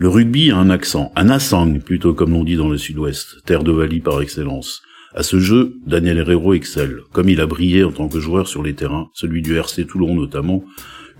Le rugby a un accent, un assang plutôt comme l'on dit dans le sud-ouest, terre d'Ovalie par excellence. À ce jeu, Daniel Herrero excelle, comme il a brillé en tant que joueur sur les terrains, celui du RC Toulon notamment,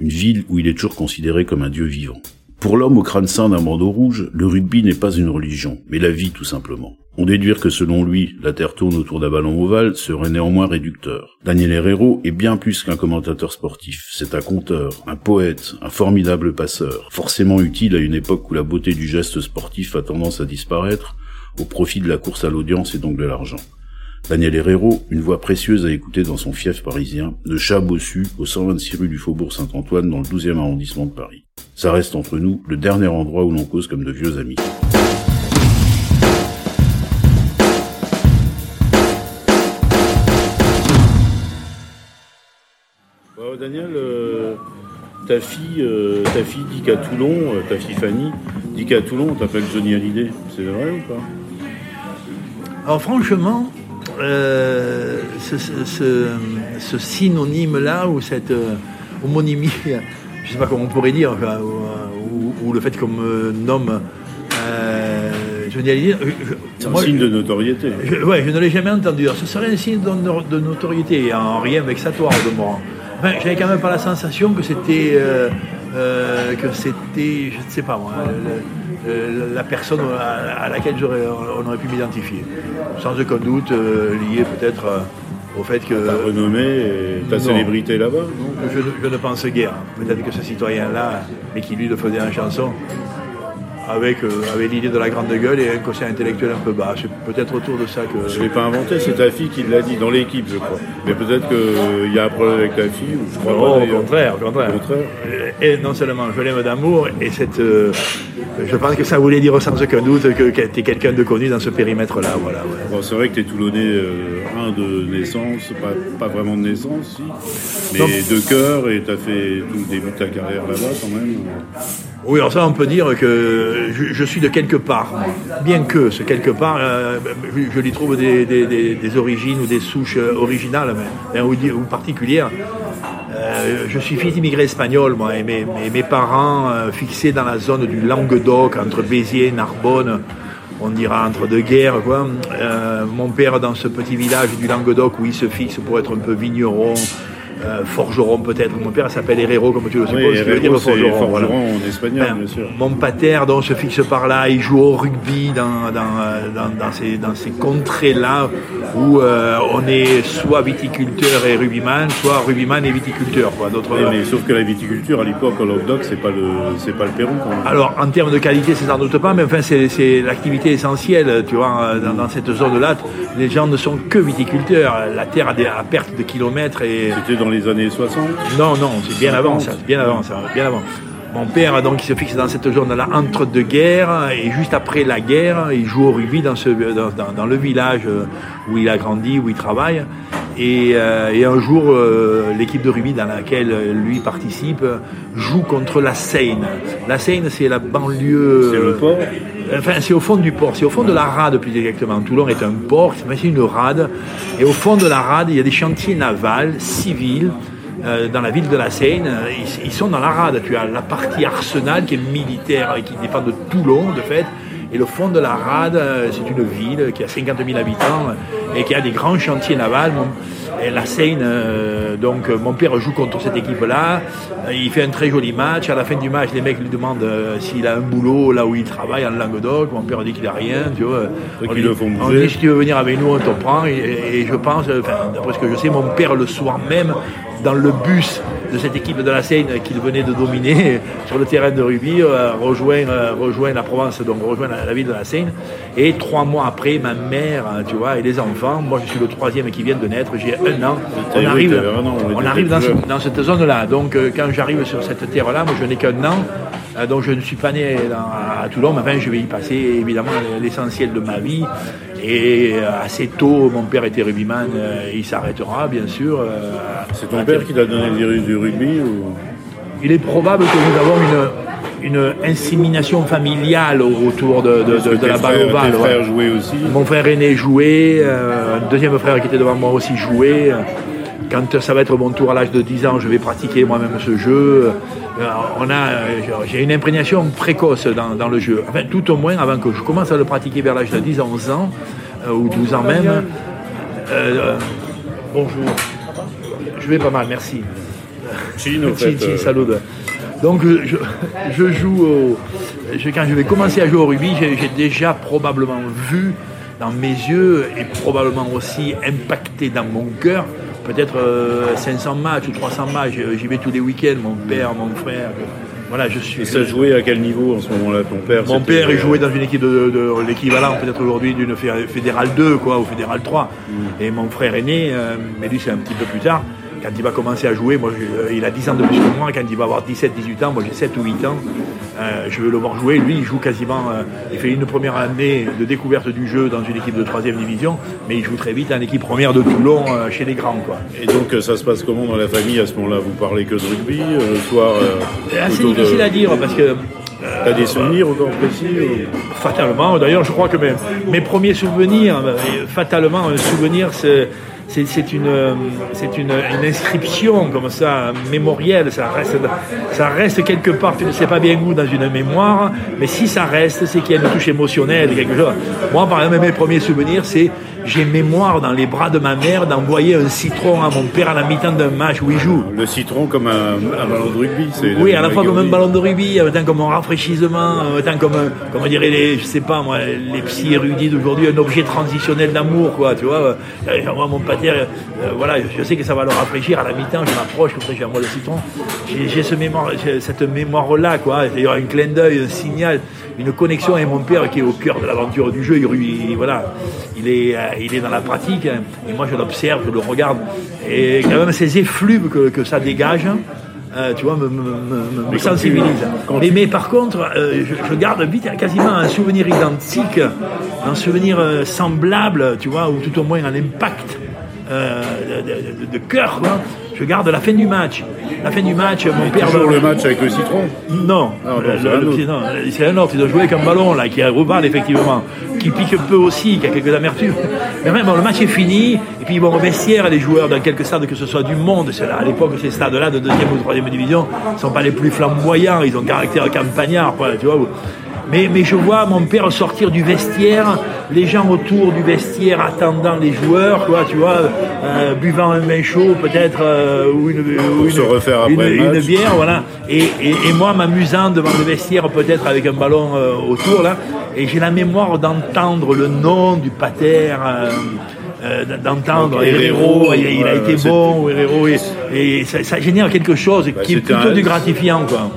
une ville où il est toujours considéré comme un dieu vivant. Pour l'homme au crâne sain d'un bandeau rouge, le rugby n'est pas une religion, mais la vie tout simplement. On déduire que selon lui, la Terre tourne autour d'un ballon ovale serait néanmoins réducteur. Daniel Herrero est bien plus qu'un commentateur sportif, c'est un conteur, un poète, un formidable passeur, forcément utile à une époque où la beauté du geste sportif a tendance à disparaître, au profit de la course à l'audience et donc de l'argent. Daniel Herrero, une voix précieuse à écouter dans son fief parisien, de chat bossu au 126 rue du Faubourg Saint-Antoine dans le 12e arrondissement de Paris. Ça reste entre nous le dernier endroit où l'on cause comme de vieux amis. Daniel, euh, ta fille, euh, ta fille dit qu'à Toulon, euh, ta fille Fanny, dit qu'à Toulon on t'appelle Johnny Hallyday. C'est vrai ou pas? Alors franchement, ce, synonyme-là, ou cette homonymie, je ne sais pas comment on pourrait dire, ou, le fait qu'on me nomme Johnny. C'est un signe de notoriété. Oui, je ne l'ai jamais entendu. ce serait un signe de, notoriété, en rien vexatoire de moi j'avais quand même pas la sensation que c'était, euh, euh, que c'était, je ne sais pas moi, la personne à, laquelle on aurait pu m'identifier. Sans aucun doute euh, lié peut-être au fait que. Ta renommée et ta célébrité là-bas je, je, ne pense guère. Peut-être que ce citoyen-là, et qui lui le faisait en chanson, avec, euh, avec l'idée de la grande gueule et un quotient intellectuel un peu bas. C'est peut-être autour de ça que. Je ne l'ai pas inventé, c'est ta fille qui l'a dit dans l'équipe, je crois. Mais peut-être qu'il y a un problème avec ta fille, ou je crois pas. Au contraire, au contraire. Et non seulement je l'aime d'amour, et cette. Euh, je pense que ça voulait dire sans aucun doute que, tu es quelqu'un de connu dans ce périmètre-là. Voilà, bon, c'est vrai que tu es Toulonnais, euh, un de naissance, pas, pas, vraiment de naissance, si, mais de cœur, et tu as fait tout le début de ta carrière là-bas quand même. Oui, alors ça, on peut dire que je, suis de quelque part, bien que ce quelque part, euh, je, lui trouve des, origines ou des souches originales mais, ou, particulières. Euh, je suis fils d'immigrés espagnols, moi, et mes, mes, parents euh, fixés dans la zone du Languedoc, entre Béziers et Narbonne, on dira entre deux guerres, quoi. mon père dans ce petit village du Languedoc où il se fixe pour être un peu vigneron, euh, forgeron peut-être. Mon père s'appelle Herrero, comme tu le supposes, oui, veut dire forgeron. voilà. en espagnol, bien sûr. Mon pater, donc, se fixe par là, il joue au rugby dans, dans, dans, ces, dans ces contrées-là où euh, on est soit viticulteur et rugbyman, soit rugbyman et viticulteur. Quoi. mais sauf que la viticulture, à l'époque, au Languedoc, c'est pas le, c'est pas le Pérou. Alors, en termes de qualité, c'est sans doute pas, mais enfin, c'est, l'activité essentielle, tu vois, dans, cette zone-là. Les gens ne sont que viticulteurs. La terre a, des, a perte de kilomètres et les années 60 Non, non, c'est bien avant ça, bien avant ça, bien avant. Mon père, donc, il se fixe dans cette zone-là entre deux guerres, et juste après la guerre, il joue au rugby dans, ce, dans, le village où il a grandi, où il travaille. Et, euh, un jour, euh, l'équipe de rugby dans laquelle lui participe joue contre la Seine. La Seine, c'est la banlieue. C'est le port Enfin, c'est au fond du port, c'est au fond de la rade plus exactement. Toulon est un port, c'est une rade. Et au fond de la rade, il y a des chantiers navals, civils, euh, dans la ville de la Seine. Ils, sont dans la rade. Tu as la partie arsenal qui est militaire et qui dépend de Toulon, de fait. Et le fond de la rade, euh, c'est une ville qui a 50 000 habitants et qui a des grands chantiers navals. Et la Seine, euh, donc mon père joue contre cette équipe-là. Il fait un très joli match. À la fin du match, les mecs lui demandent s'il a un boulot là où il travaille en Languedoc. Mon père dit qu'il a rien. Tu vois. On, dit, le font on dit si tu veux venir avec nous, on te prend. Et, je pense, d'après ce que je sais, mon père le soir même dans le bus de cette équipe de la Seine qu'il venait de dominer sur le terrain de rugby, euh, rejoint, euh, rejoint la Provence, donc rejoint la, ville de la Seine. Et trois mois après, ma mère, euh, tu vois, et les enfants, moi je suis le troisième qui vient de naître, j'ai un an. On arrive, on arrive dans, cette zone-là. Donc quand j'arrive sur cette terre-là, moi je n'ai qu'un an. Donc je ne suis pas né à Toulon, mais enfin, je vais y passer évidemment l'essentiel de ma vie. Et assez tôt, mon père était rugbyman, il s'arrêtera bien sûr. C'est ton père qui t'a donné du, rugby Il est probable que nous avons une, une insémination familiale autour de, la balle ovale. aussi? Mon frère aîné jouait, euh, un deuxième frère qui était devant moi aussi jouait. Quand ça va être mon tour à l'âge de 10 ans, je vais pratiquer moi-même ce jeu. Euh, on a, j'ai une imprégnation précoce dans, le jeu. Enfin, tout au moins avant que je commence à le pratiquer vers l'âge de 10 11 ans, euh, ou 12 ans même. bonjour. Je vais pas mal, merci. Salut. Donc je, joue au, quand je vais commencer à jouer au rugby, j'ai déjà probablement vu dans mes yeux et probablement aussi impacté dans mon cœur peut-être 500 euh, matchs ou 300 matchs. J'y vais tous les week-ends, mon père, mon frère. Voilà, je suis. Et ça jouait à quel niveau en ce moment-là, ton père Mon père, il jouait dans une équipe de, l'équivalent peut-être aujourd'hui d'une fédérale 2, quoi, ou fédérale 3. Mm. Et mon frère aîné, euh, mais lui c'est un petit peu plus tard, quand il va commencer à jouer, moi, euh, il a 10 ans de plus que moi, quand il va avoir 17, 18 ans, moi j'ai 7 ou 8 ans, euh, je veux le voir jouer. Lui, il joue quasiment, euh, il fait une première année de découverte du jeu dans une équipe de 3 division, mais il joue très vite en équipe première de Toulon chez les grands. Quoi. Et donc, ça se passe comment dans la famille? À ce moment-là Vous parlez que de rugby le soir C'est difficile à dire parce que T'as des souvenirs encore précis Fatalement. D'ailleurs, je crois que mes, mes premiers souvenirs, fatalement, un souvenir, c'est c'est une, c'est une, inscription comme ça, mémorielle, ça reste, ça reste quelque part, tu ne sais pas bien où dans une mémoire, mais si ça reste, c'est qu'il y a une touche émotionnelle, quelque chose. Moi, par exemple, mes premiers souvenirs, c'est j'ai mémoire dans les bras de ma mère d'envoyer un citron à mon père à la mi-temps d'un match où il joue. Le citron comme un, ballon de rugby, c'est. Oui, à la fois comme un ballon de rugby, en même temps comme un rafraîchissement, en même temps comme, un, comme dirait les, je sais pas moi, les psy érudits d'aujourd'hui, un objet transitionnel d'amour, quoi, tu vois. Moi, mon père, euh, voilà, je sais que ça va le rafraîchir à la mi-temps, je m'approche, comme ça j'ai un le citron. J'ai ce mémoire, cette mémoire-là, quoi. D'ailleurs, un clin d'œil, un signal, une connexion avec mon père qui est au cœur de l'aventure du jeu. Il, voilà, il est, euh, il est dans la pratique, hein. et moi je l'observe, je le regarde. Et quand même ces effluves que, ça dégage, euh, tu vois, me, me, sensibilise. Mais, par contre, euh, je, garde vite quasiment un souvenir identique, un souvenir semblable, tu vois, ou tout au moins un impact de, cœur. Je garde la fin du match. La fin du match, mon père. Toujours le match avec le citron Non. Ah, c'est un autre. Il doit jouer avec un ballon là, qui reballe effectivement, qui pique un peu aussi, qui a quelques amertumes. Mais vraiment, le match est fini. Et puis, bon, au vestiaire, les joueurs dans quelques stades, que ce soit du monde, à l'époque, ces stades-là de deuxième ou troisième division, ne sont pas les plus flamboyants. Ils ont caractère campagnard, quoi, tu vois. Mais, mais je vois mon père sortir du vestiaire, les gens autour du vestiaire attendant les joueurs, quoi, tu vois, euh, buvant un vin chaud peut-être, euh, ou, une, une, bière, voilà. Et, et, moi m'amusant devant le vestiaire peut-être avec un ballon euh, autour, là. Et j'ai la mémoire d'entendre le nom du pater. d'entendre Herrero, il, a été bon, Herrero, et, ça, ça, génère quelque chose bah, qui est plutôt du gratifiant. Quoi.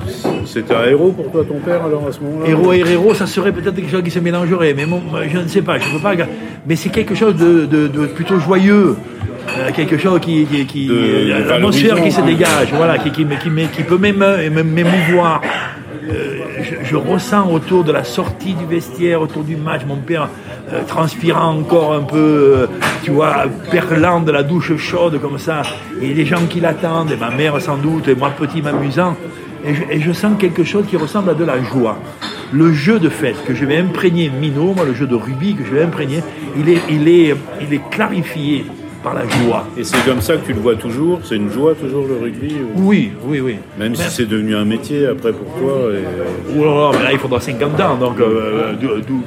C'était un héros pour toi, ton père, alors, à ce moment-là Héros et héros, ça serait peut-être quelque chose qui se mélangerait, mais je ne sais pas, je ne peux pas. Mais c'est quelque chose de, plutôt joyeux. Euh, quelque chose qui, qui, qui l'atmosphère qui se dégage, voilà, qui, qui, qui, peut m'émouvoir. Euh, je, ressens autour de la sortie du vestiaire, autour du match, mon père euh, transpirant encore un peu, tu vois, perlant de la douche chaude comme ça, et les gens qui l'attendent, et ma mère sans doute, et moi petit m'amusant et je, sens quelque chose qui ressemble à de la joie. Le jeu de fête que je vais imprégner Minot, moi le jeu de rugby que je vais imprégner, il est, il est, il est clarifié par la joie. Et c'est comme ça que tu le vois toujours? C'est une joie toujours le rugby Oui, oui, oui. Même si c'est devenu un métier après pour toi et... là, mais là il faudra 50 ans, donc euh,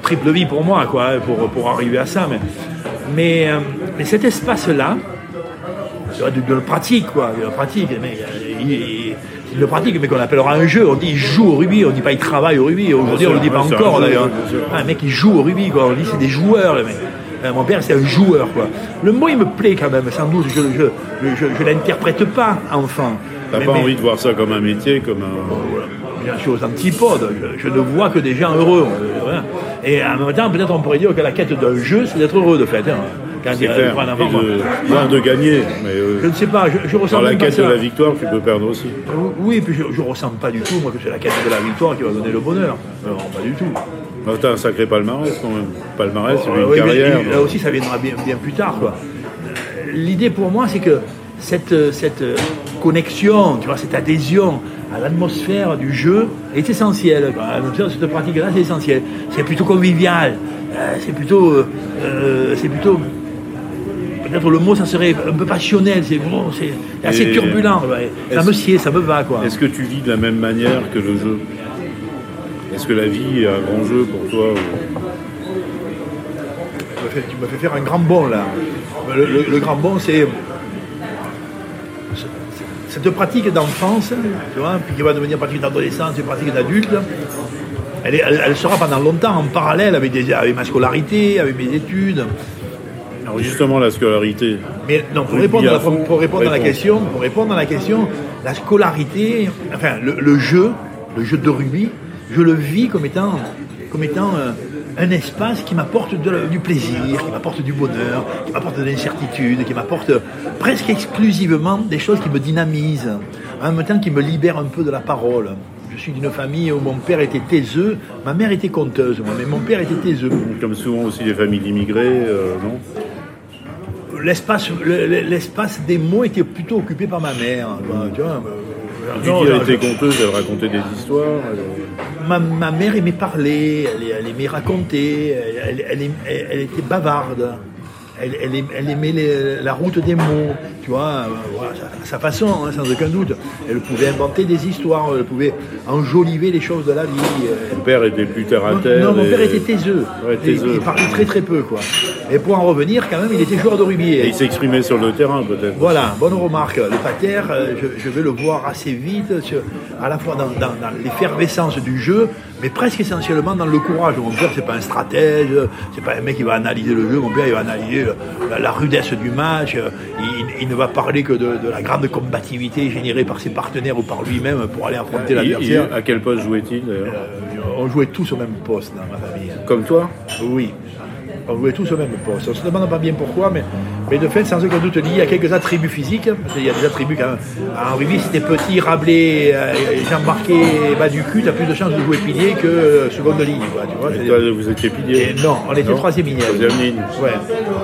triple vie pour moi, quoi, pour, pour arriver à ça. Mais, mais, euh, mais cet espace-là, de, le pratique, quoi. De le pratique. Mais, il, il, le pratique, mais qu'on appellera un jeu. On dit il joue au rugby, on dit pas il travaille au rugby. Aujourd'hui, on le dit pas encore, d'ailleurs. Un mec, il joue au rugby, quoi. On dit c'est des joueurs, mecs. Euh, mon père, c'est un joueur, quoi. Le mot, il me plaît quand même, sans doute. Je ne je, je, l'interprète pas, enfant. T'as pas envie de voir ça comme un métier, comme un... Bien sûr, aux antipodes. Je, ne vois que des gens heureux. Et en même temps, peut-être on pourrait dire que la quête d'un jeu, c'est d'être heureux, de fait. Hein. De, de gagner. Mais euh, je ne sais pas, je, je ressens Dans la quête de la victoire, tu peux perdre aussi. Oui, puis je ne ressens pas du tout, moi, que c'est la quête de la victoire qui va donner le bonheur. Non, pas du tout. Bah, t'as un sacré palmarès quand même. Palmarès, c'est une carrière. là aussi, ça viendra bien, bien plus tard. L'idée pour moi, c'est que cette, cette connexion, tu vois, cette adhésion à l'atmosphère du jeu est essentielle. L'atmosphère de cette pratique-là, c'est essentiel. C'est plutôt convivial. Euh, c'est plutôt, euh, euh, c'est plutôt peut-être le mot ça serait un peu passionnel, c'est bon, c'est assez turbulent. Ça me sied, ça me va quoi. Est-ce que tu vis de la même manière que le jeu? Est-ce que la vie est un grand jeu pour toi tu, me fais, faire un grand bond là. Le, grand bond, c'est cette pratique d'enfance, tu vois, puis qui va devenir pratique d'adolescence et pratique d'adulte. Elle, sera pendant longtemps en parallèle avec, ma scolarité, avec mes études. Alors justement la scolarité. Mais non, pour répondre, à, pour répondre à la question, pour répondre à la question, la scolarité, enfin le jeu, le jeu de rugby, je le vis comme étant, comme étant euh, un espace qui m'apporte du plaisir, qui m'apporte du bonheur, qui m'apporte de l'incertitude, qui m'apporte presque exclusivement des choses qui me dynamisent, en même temps qui me libèrent un peu de la parole. Je suis d'une famille où mon père était taiseux, ma mère était conteuse, mais mon père était taiseux. Comme souvent aussi les familles d'immigrés, euh, non? L'espace, l'espace des mots était plutôt occupé par ma mère. Tu vois, non, elle était conteuse, elle racontait des histoires. Ma, mère aimait parler, elle, aimait raconter, elle était bavarde elle, aimait la route des mots, tu vois, euh, à sa façon, hein, sans aucun doute. Elle pouvait inventer des histoires, elle pouvait enjoliver les choses de la vie. Mon père était plus terre à terre. Non, mon père était taiseux. Il, parlait très très peu, quoi. Et pour en revenir, quand même, il était joueur de rugby. Et il s'exprimait sur le terrain, peut-être. Voilà, bonne remarque. Le pater, euh, je, vais le voir assez vite, à la fois dans, dans l'effervescence du jeu, mais presque essentiellement dans le courage. Mon père, c'est pas un stratège, c'est pas un mec qui va analyser le jeu. Mon père, il va analyser la, rudesse du match. Il, ne va parler que de, la grande combativité générée par ses partenaires ou par lui-même pour aller affronter l'adversaire. À quel poste jouait-il euh, On jouait tous au même poste dans ma famille. Comme toi Oui. On jouait tous au même poste. On se demande pas bien pourquoi, mais mais de fait, sans aucun doute lié à quelques attributs physiques. Il y a des attributs quand même. En rugby, si t'es petit, Rabelais, euh, Jean-Marqué, bas du cul, t'as plus de chances de jouer pilier que seconde ligne. tu vois, toi, vous étiez pilier Non, on était troisième ligne. Troisième ligne. Ouais.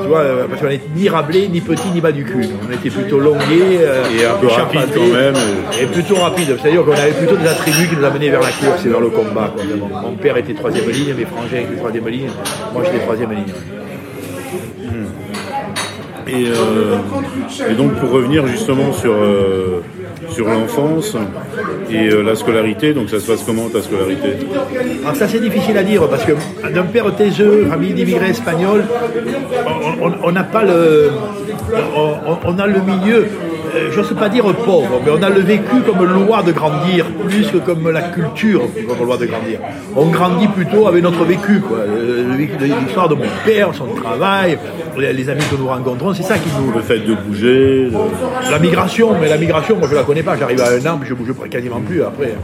Tu vois, euh, parce qu'on n'était ni Rabelais, ni petit, ni bas du cul. On était plutôt longué. Euh, et un peu rapide quand même. Et plutôt rapide. C'est-à-dire qu'on avait plutôt des attributs qui nous amenaient vers la course et vers le combat. Mon père était troisième ligne, mes frangins étaient troisième ligne. Moi, j'étais troisième ligne. Euh, et, donc pour revenir justement sur, euh, sur l'enfance et euh, la scolarité, donc ça se passe comment ta scolarité? Alors ça c'est difficile à dire parce que d'un père taiseux, famille d'immigrés espagnols, on n'a pas le... on, a le milieu je ne sais pas dire pauvre, mais on a le vécu comme loi de grandir, plus que comme la culture comme loi de grandir. On grandit plutôt avec notre vécu, quoi. L'histoire de mon père, son travail, les amis que nous rencontrons, c'est ça qui nous... Le fait de bouger... La migration, mais la migration, moi je la connais pas, j'arrive à un an, puis je bouge quasiment plus après.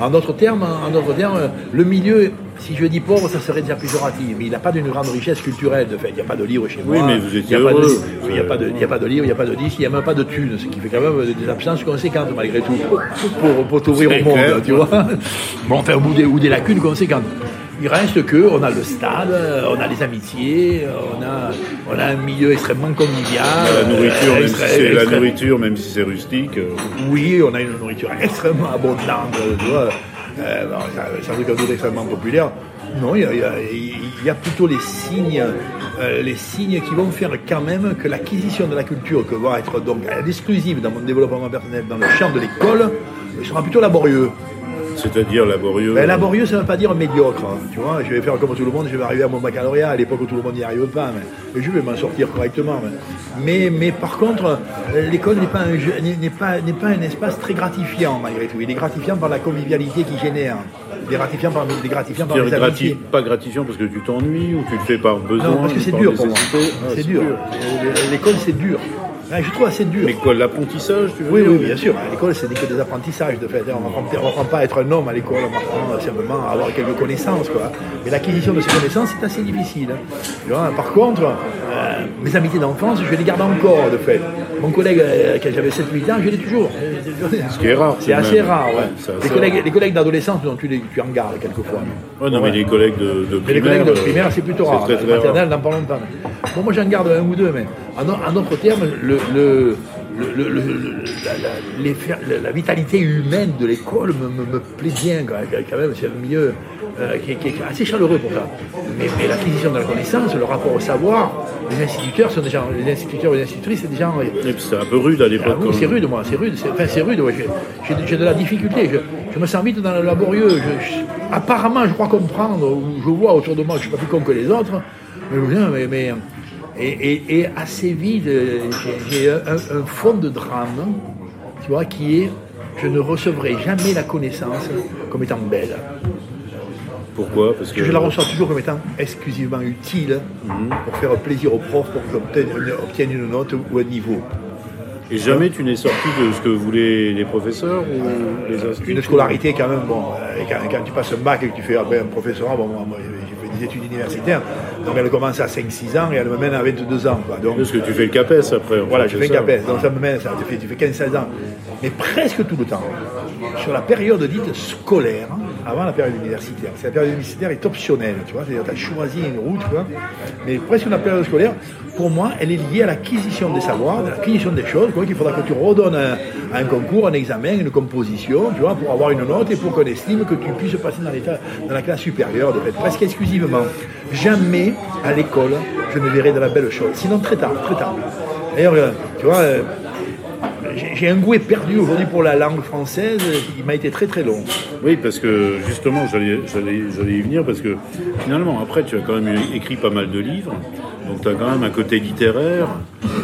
En d'autres termes, en d'autres termes, le milieu si je dis pauvre, ça serait déjà péjoratif. Mais il n'a pas d'une grande richesse culturelle. De fait, il n'y a pas de livre chez moi. Oui, mais vous étiez Il n'y a, pas de, il n'y a pas de livre, il n'y a pas de disque, il n'y a même pas de thunes. Ce qui fait quand même des absences conséquentes, malgré tout, pour, pour t'ouvrir au monde, tu vois. Bon, enfin, ou des, ou des lacunes conséquentes. Il reste que on a le stade, on a les amitiés, on a, on a un milieu extrêmement convivial. La nourriture, même si c'est la nourriture, même si c'est rustique. Oui, on a une nourriture extrêmement abondante. Tu vois euh, c'est un truc extrêmement populaire. Non, il y, a, plutôt les signes, euh, les signes qui vont faire quand même que l'acquisition de la culture, que va être donc l'exclusive dans mon développement personnel dans le champ de l'école, sera plutôt laborieux. C'est-à-dire laborieux. Ben, laborieux, ça ne veut pas dire médiocre. hein, Tu vois, je vais faire comme tout le monde, je vais arriver à mon baccalauréat à l'époque où tout le monde n'y arrive pas. Mais, je vais m'en sortir correctement. Mais, mais, mais par contre, l'école n'est pas, un jeu- n'est- n'est pas, n'est pas un espace très gratifiant malgré tout. Il est gratifiant par la convivialité qu'il génère. Il est gratifiant par, il est gratifiant par les grati- pas gratifiant parce que tu t'ennuies ou tu le fais par besoin Non, parce que ou c'est dur pour moi. Ah, C'est dur. L'école, c'est dur. Ouais, Je trouve assez dur. Mais quoi, l'apprentissage, tu veux Oui, dire oui, bien sûr. À l'école, c'est que des apprentissages, de fait. On ne apprend pas à être un homme à l'école, on apprend simplement à avoir quelques connaissances. Quoi. Mais l'acquisition de ces connaissances, c'est assez difficile. hein. Tu vois, par contre, euh, mes amitiés d'enfance, je les garde encore, de fait. Mon collègue, euh, quand j'avais 7-8 ans, je l'ai toujours. Ce qui est rare, C'est assez même. rare, ouais. Assez les, collègues, les collègues d'adolescence, tu, les- tu en gardes quelquefois. Ouais, non, mais les collègues de, de Mais les primaire. collègues de euh, primaire, c'est plutôt rare. C'est très, très rare. maternelle, n'en parlons pas. Bon, moi, j'en garde un ou deux, mais en, en d'autres termes, le, le- le- la, la- les fer- la- la vitalité humaine de l'école me, me- me plaît bien, quand même. C'est un milieu euh, qui, est- qui est assez chaleureux pour ça. Mais, mais l'acquisition de la connaissance, le rapport au savoir, les instituteurs sont gens, les instituteurs et les institutrices, c'est des gens. Et puis c'est un peu rude à Ah l'époque. oui, quand c'est rude, moi, c'est rude. c'est- Enfin, c'est rude, ouais. J'ai- de la difficulté. Je, je me sens vite dans le laborieux. Je- je- apparemment, je crois comprendre, ou je vois autour de moi que je suis pas plus con que les autres. Mais, mais, mais- et, et- et assez vite, euh, j'ai un, un fond de drame, tu vois, qui est je ne recevrai jamais la connaissance comme étant belle. Pourquoi? Parce que que je la reçois toujours comme étant exclusivement utile pour faire plaisir au prof, pour j'obtienne obtienne une note ou un niveau. Et jamais tu n'es sorti de ce que voulaient les professeurs ou les instituts? Une scolarité quand même, bon, euh, quand, quand tu passes un bac et que tu fais après un professorat, bon, j'ai fait des études universitaires, donc elle commence à 5-6 ans et elle me mène à 22 ans. Quoi. Donc, Parce que tu fais le CAPES après. voilà, je fais ça. CAPES, donc ça me mène, ça, tu fais, tu fais 15-16 ans. Mais presque tout le temps, sur la période dite scolaire, avant la période universitaire. C'est la période universitaire est optionnelle, tu vois, c'est-à-dire tu as choisi une route, tu vois. Mais presque la période scolaire, pour moi, elle est liée à l'acquisition des savoirs, à l'acquisition des choses, quoi, qu'il faudra que tu redonnes un, un concours, un examen, une composition, tu vois, pour avoir une note et pour qu'on estime que tu puisses passer dans, l'état, dans la classe supérieure, de fait, presque exclusivement. Jamais à l'école, je ne verrai de la belle chose. Sinon, très tard, très tard. D'ailleurs, euh, tu vois, euh, j'ai un goût perdu aujourd'hui pour la langue française, il m'a été très très long. Oui, parce que justement, j'allais y venir, parce que finalement, après, tu as quand même écrit pas mal de livres, donc tu as quand même un côté littéraire,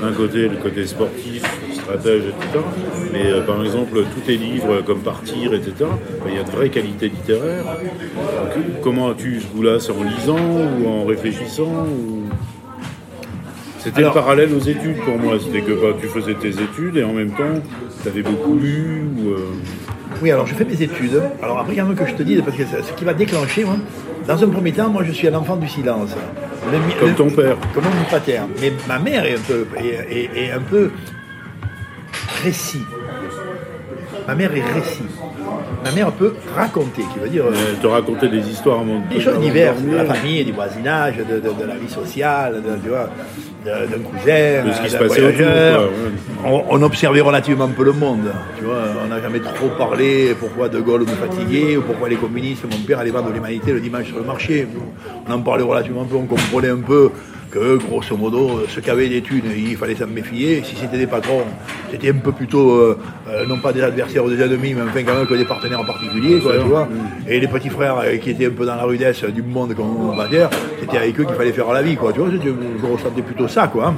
d'un côté le côté sportif, stratège, etc. Mais euh, par exemple, tous tes livres comme Partir, etc., ben, il y a de vraies qualités littéraires. Donc, comment as-tu ce goût-là? C'est en lisant ou en réfléchissant ou... C'était le parallèle aux études pour moi, c'était que bah, tu faisais tes études et en même temps, tu avais beaucoup lu ou... euh, Oui, alors je fais mes études. Alors après, il y a un que je te dise, parce que ce qui va déclencher, moi, dans un premier temps, moi je suis un enfant du silence. Le Comme le- ton père. Comme mon pater. Mais ma mère est un peu, est, est- est un peu récit. Ma mère est récit. Ma mère peut raconter, qui veut dire euh, Elle te racontait des histoires des choses diverses, de la famille, du voisinage, de, de- de la vie sociale, de- tu vois, de- d'un cousin, De ce qui se passait autour, voyageur. quoi, on, on observait relativement peu le monde. Tu vois, on n'a jamais trop parlé pourquoi De Gaulle nous fatiguait ou pourquoi les communistes, mon père allait vendre de l'humanité le dimanche sur le marché. On en parlait relativement peu, on comprenait un peu que grosso modo, ceux qui avaient des thunes, il fallait s'en méfier. Si c'était des patrons, c'était un peu plutôt, euh, euh, non pas des adversaires ou des ennemis, mais enfin quand même que des partenaires en particulier, quoi, tu vois. Et les petits frères euh, qui étaient un peu dans la rudesse du monde, comme on va dire, c'était avec eux qu'il fallait faire la vie, quoi. Tu vois, je ressentais plutôt ça, quoi.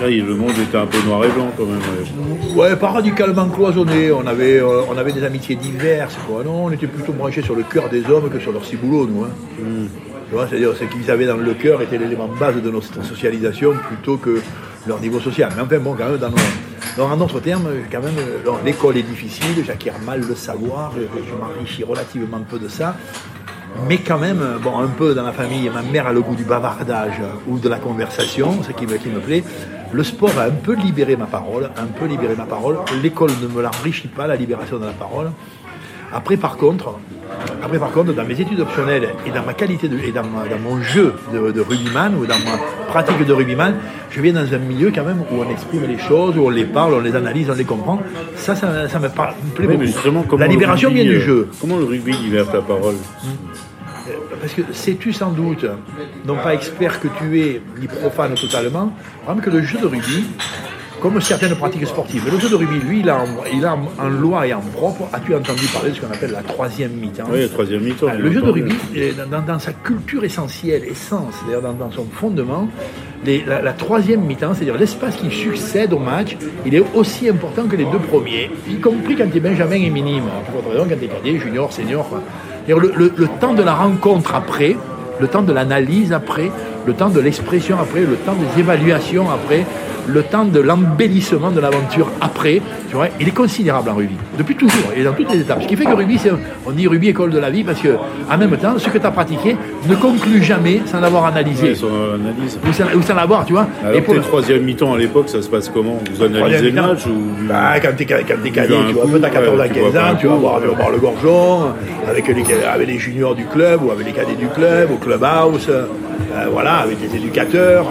Là, le monde était un peu noir et blanc quand même. ouais. Ouais, pas radicalement cloisonné. On avait, on avait des amitiés diverses. Quoi. Non, on était plutôt branchés sur le cœur des hommes que sur leur ciboulot, nous. hein. Vois, c'est-à-dire ce qu'ils avaient dans le cœur était l'élément base de notre socialisation plutôt que leur niveau social. Mais enfin, bon, quand même, dans nos, en d'autres termes, quand même, euh, l'école est difficile, j'acquiers mal le savoir, je, m'enrichis relativement peu de ça. Mais quand même, bon, un peu dans la famille, ma mère a le goût du bavardage ou de la conversation, ce qui me, qui me plaît. Le sport a un peu libéré ma parole, un peu libéré ma parole. L'école ne me l'enrichit pas, la libération de la parole. Après, par contre, après, par contre, dans mes études optionnelles et dans ma qualité de, et dans, ma- dans mon jeu de, de rugbyman ou dans ma pratique de rugbyman, je viens dans un milieu quand même où on exprime les choses, où on les parle, on les analyse, on les comprend. Ça, ça, ça me, parle, me plaît Oui, beaucoup. La libération rugby, vient du euh, jeu. Comment le rugby libère ta parole? Parce que sais-tu sans doute, non pas expert que tu es, ni profane totalement, que le jeu de rugby comme certaines pratiques sportives. Mais le jeu de rugby, lui, il a, en, il a en loi et en propre, as-tu entendu parler de ce qu'on appelle la troisième mi-temps? Oui, la troisième mi-temps. Ah, Le jeu de rugby, dans, sa culture essentielle, essence, c'est-à-dire dans, dans son fondement, les- la, la troisième mi-temps, c'est-à-dire l'espace qui succède au match, il est aussi important que les deux premiers, y compris quand tu es Benjamin et minime, pour raison, quand tu es cadet, junior, senior. quoi. C'est-à-dire Le, le- le temps de la rencontre après, le temps de l'analyse après, le temps de l'expression après, le temps des évaluations après, le temps de l'embellissement de l'aventure après, tu vois, il est considérable en rugby, depuis toujours, et dans toutes les étapes. Ce qui fait que rugby, c'est, on dit rugby école de la vie, parce que en même temps, ce que tu as pratiqué ne conclut jamais sans l'avoir analysé, Ouais, son analyse. ou, sans, ou sans l'avoir, tu vois. Alors, pour le- troisième mi-temps à l'époque, ça se passe comment? Vous analysez le match ou Bah, quand t'es, un tu vois, 14 ouais, à tu 15 vois pas ans, un tu vas voir, voir le gorgeon, avec les, avec les juniors du club, ou avec les cadets du club, au clubhouse, euh, voilà, avec des éducateurs,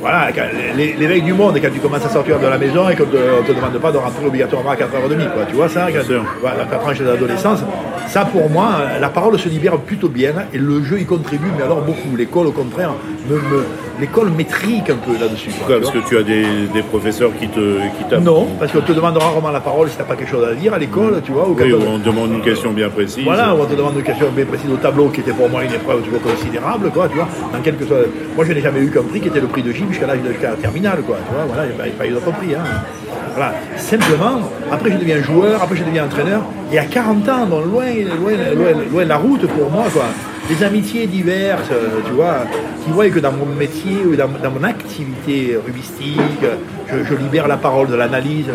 voilà, les- l'éveil du monde, quand tu commences à sortir de la maison et qu'on te, on te demande pas de rentrer obligatoirement à 4h30, quoi, tu vois ça, quand, voilà, ta tranche d'adolescence, ça pour moi, la parole se libère plutôt bien, et le jeu y contribue, mais alors beaucoup, l'école au contraire, me, me- l'école m'étrique un peu là-dessus. quoi, Pourquoi tu Parce que tu as des, des professeurs qui te qui Non, parce qu'on te demande rarement la parole si t'as pas quelque chose à dire à l'école, tu vois. Ou Oui, on- ou on te demande une question bien précise. Voilà, on te demande une question bien précise au tableau, qui était pour moi une épreuve toujours considérable, quoi, tu vois. Dans quelque. Moi, je n'ai jamais eu qu'un prix qui était le prix de gym jusqu'à l'âge de jusqu'à la terminale, quoi, tu vois. Voilà, il n'y a pas- il a eu d'autre prix, hein. Voilà, simplement, après je deviens joueur, après je deviens entraîneur, et à 40 ans, loin, loin, loin, loin la route pour moi, quoi. Des amitiés diverses, euh, tu vois, qui voient que dans mon métier ou dans, dans mon activité rubistique, je, libère la parole de l'analyse,